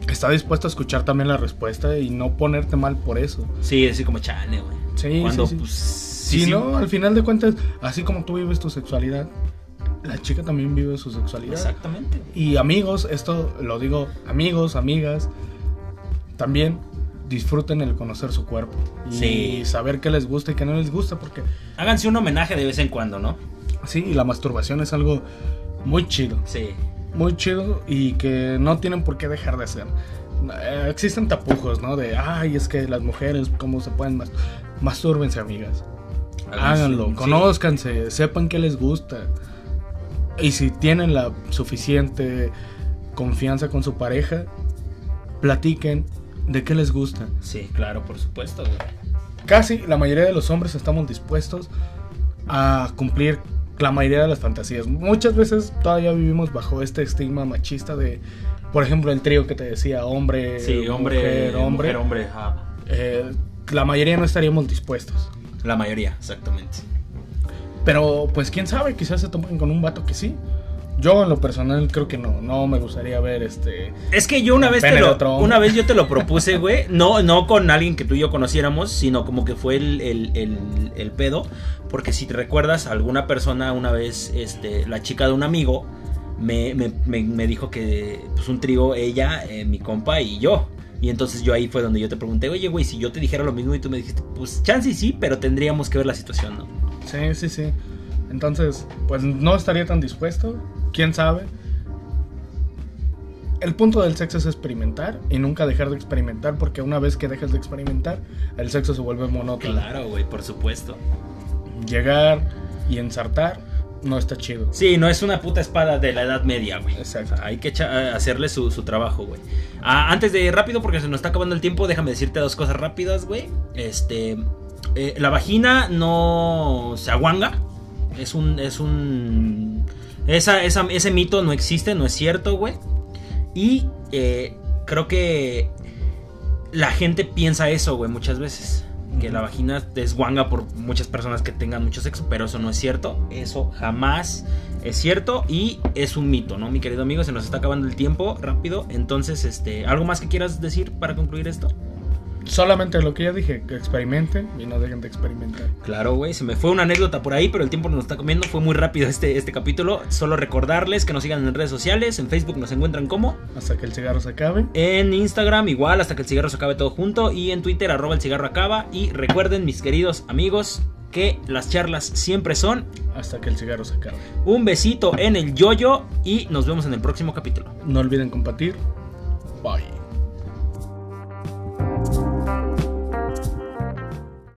está dispuesto a escuchar también la respuesta y no ponerte mal por eso. Sí, así como chale, güey. Sí, Cuando, sí, sí. pues. Si sí, sí. no, al final de cuentas, así como tú vives tu sexualidad, la chica también vive su sexualidad. Exactamente. Y amigos, esto lo digo, amigos, amigas, también disfruten el conocer su cuerpo. Y Sí. saber qué les gusta y qué no les gusta, porque Háganse un homenaje de vez en cuando, ¿no? sí, la masturbación es algo muy chido. Sí. Muy chido y que no tienen por qué dejar de hacer. Eh, existen tapujos, ¿no? De, ay, es que las mujeres, ¿cómo se pueden mas Mastúrbense, amigas. Háganlo, Sí. conózcanse, sepan qué les gusta. Y si tienen la suficiente confianza con su pareja, platiquen de qué les gusta. Sí, claro, por supuesto, güey. Casi la mayoría de los hombres estamos dispuestos a cumplir la mayoría de las fantasías. Muchas veces todavía vivimos bajo este estigma machista de, por ejemplo, el trío que te decía, hombre, Sí, hombre, mujer, hombre. mujer, hombre. Eh, la mayoría no estaríamos dispuestos. La mayoría, exactamente. Pero pues quién sabe, quizás se tomen con un vato que sí. Yo en lo personal creo que no, no me gustaría ver este... Es que yo una vez te lo, una vez yo te lo propuse, güey. No, no con alguien que tú y yo conociéramos, sino como que fue el, el, el, el pedo. Porque si te recuerdas, alguna persona una vez, este, la chica de un amigo, me, me, me, me dijo que pues un trío, ella, eh, mi compa y yo. Y entonces yo ahí fue donde yo te pregunté, oye, güey, si yo te dijera lo mismo y tú me dijiste, pues chance sí, pero tendríamos que ver la situación, ¿no? Sí, sí, sí. Entonces, pues no estaría tan dispuesto, quién sabe. El punto del sexo es experimentar y nunca dejar de experimentar porque una vez que dejas de experimentar, el sexo se vuelve monótono. Claro, güey, por supuesto. Llegar y ensartar no está chido. Sí, no es una puta espada de la Edad Media, güey. Exacto. O sea, hay que echa- hacerle su, su trabajo, güey. Ah, antes de rápido, porque se nos está acabando el tiempo, déjame decirte dos cosas rápidas, güey. Este. Eh, la vagina no se aguanga. Es un. Es un. Esa, esa- ese mito no existe, no es cierto, güey. Y eh, creo que la gente piensa eso, güey, muchas veces. Que la vagina desguanga por muchas personas que tengan mucho sexo, pero eso no es cierto. Eso jamás es cierto y es un mito, ¿no? Mi querido amigo, se nos está acabando el tiempo rápido. Entonces, este, ¿algo más que quieras decir para concluir esto? Solamente lo que ya dije, que experimenten y no dejen de experimentar. Claro, güey, se me fue una anécdota por ahí, pero el tiempo nos está comiendo. Fue muy rápido este, este capítulo. Solo recordarles que nos sigan en redes sociales. En Facebook nos encuentran como. Hasta que el cigarro se acabe. En Instagram igual, hasta que el cigarro se acabe todo junto. Y en Twitter, arroba el cigarro acaba. Y recuerden, mis queridos amigos, que las charlas siempre son Hasta que el cigarro se acabe. un besito en el yoyo. Y nos vemos en el próximo capítulo. No olviden compartir. Bye.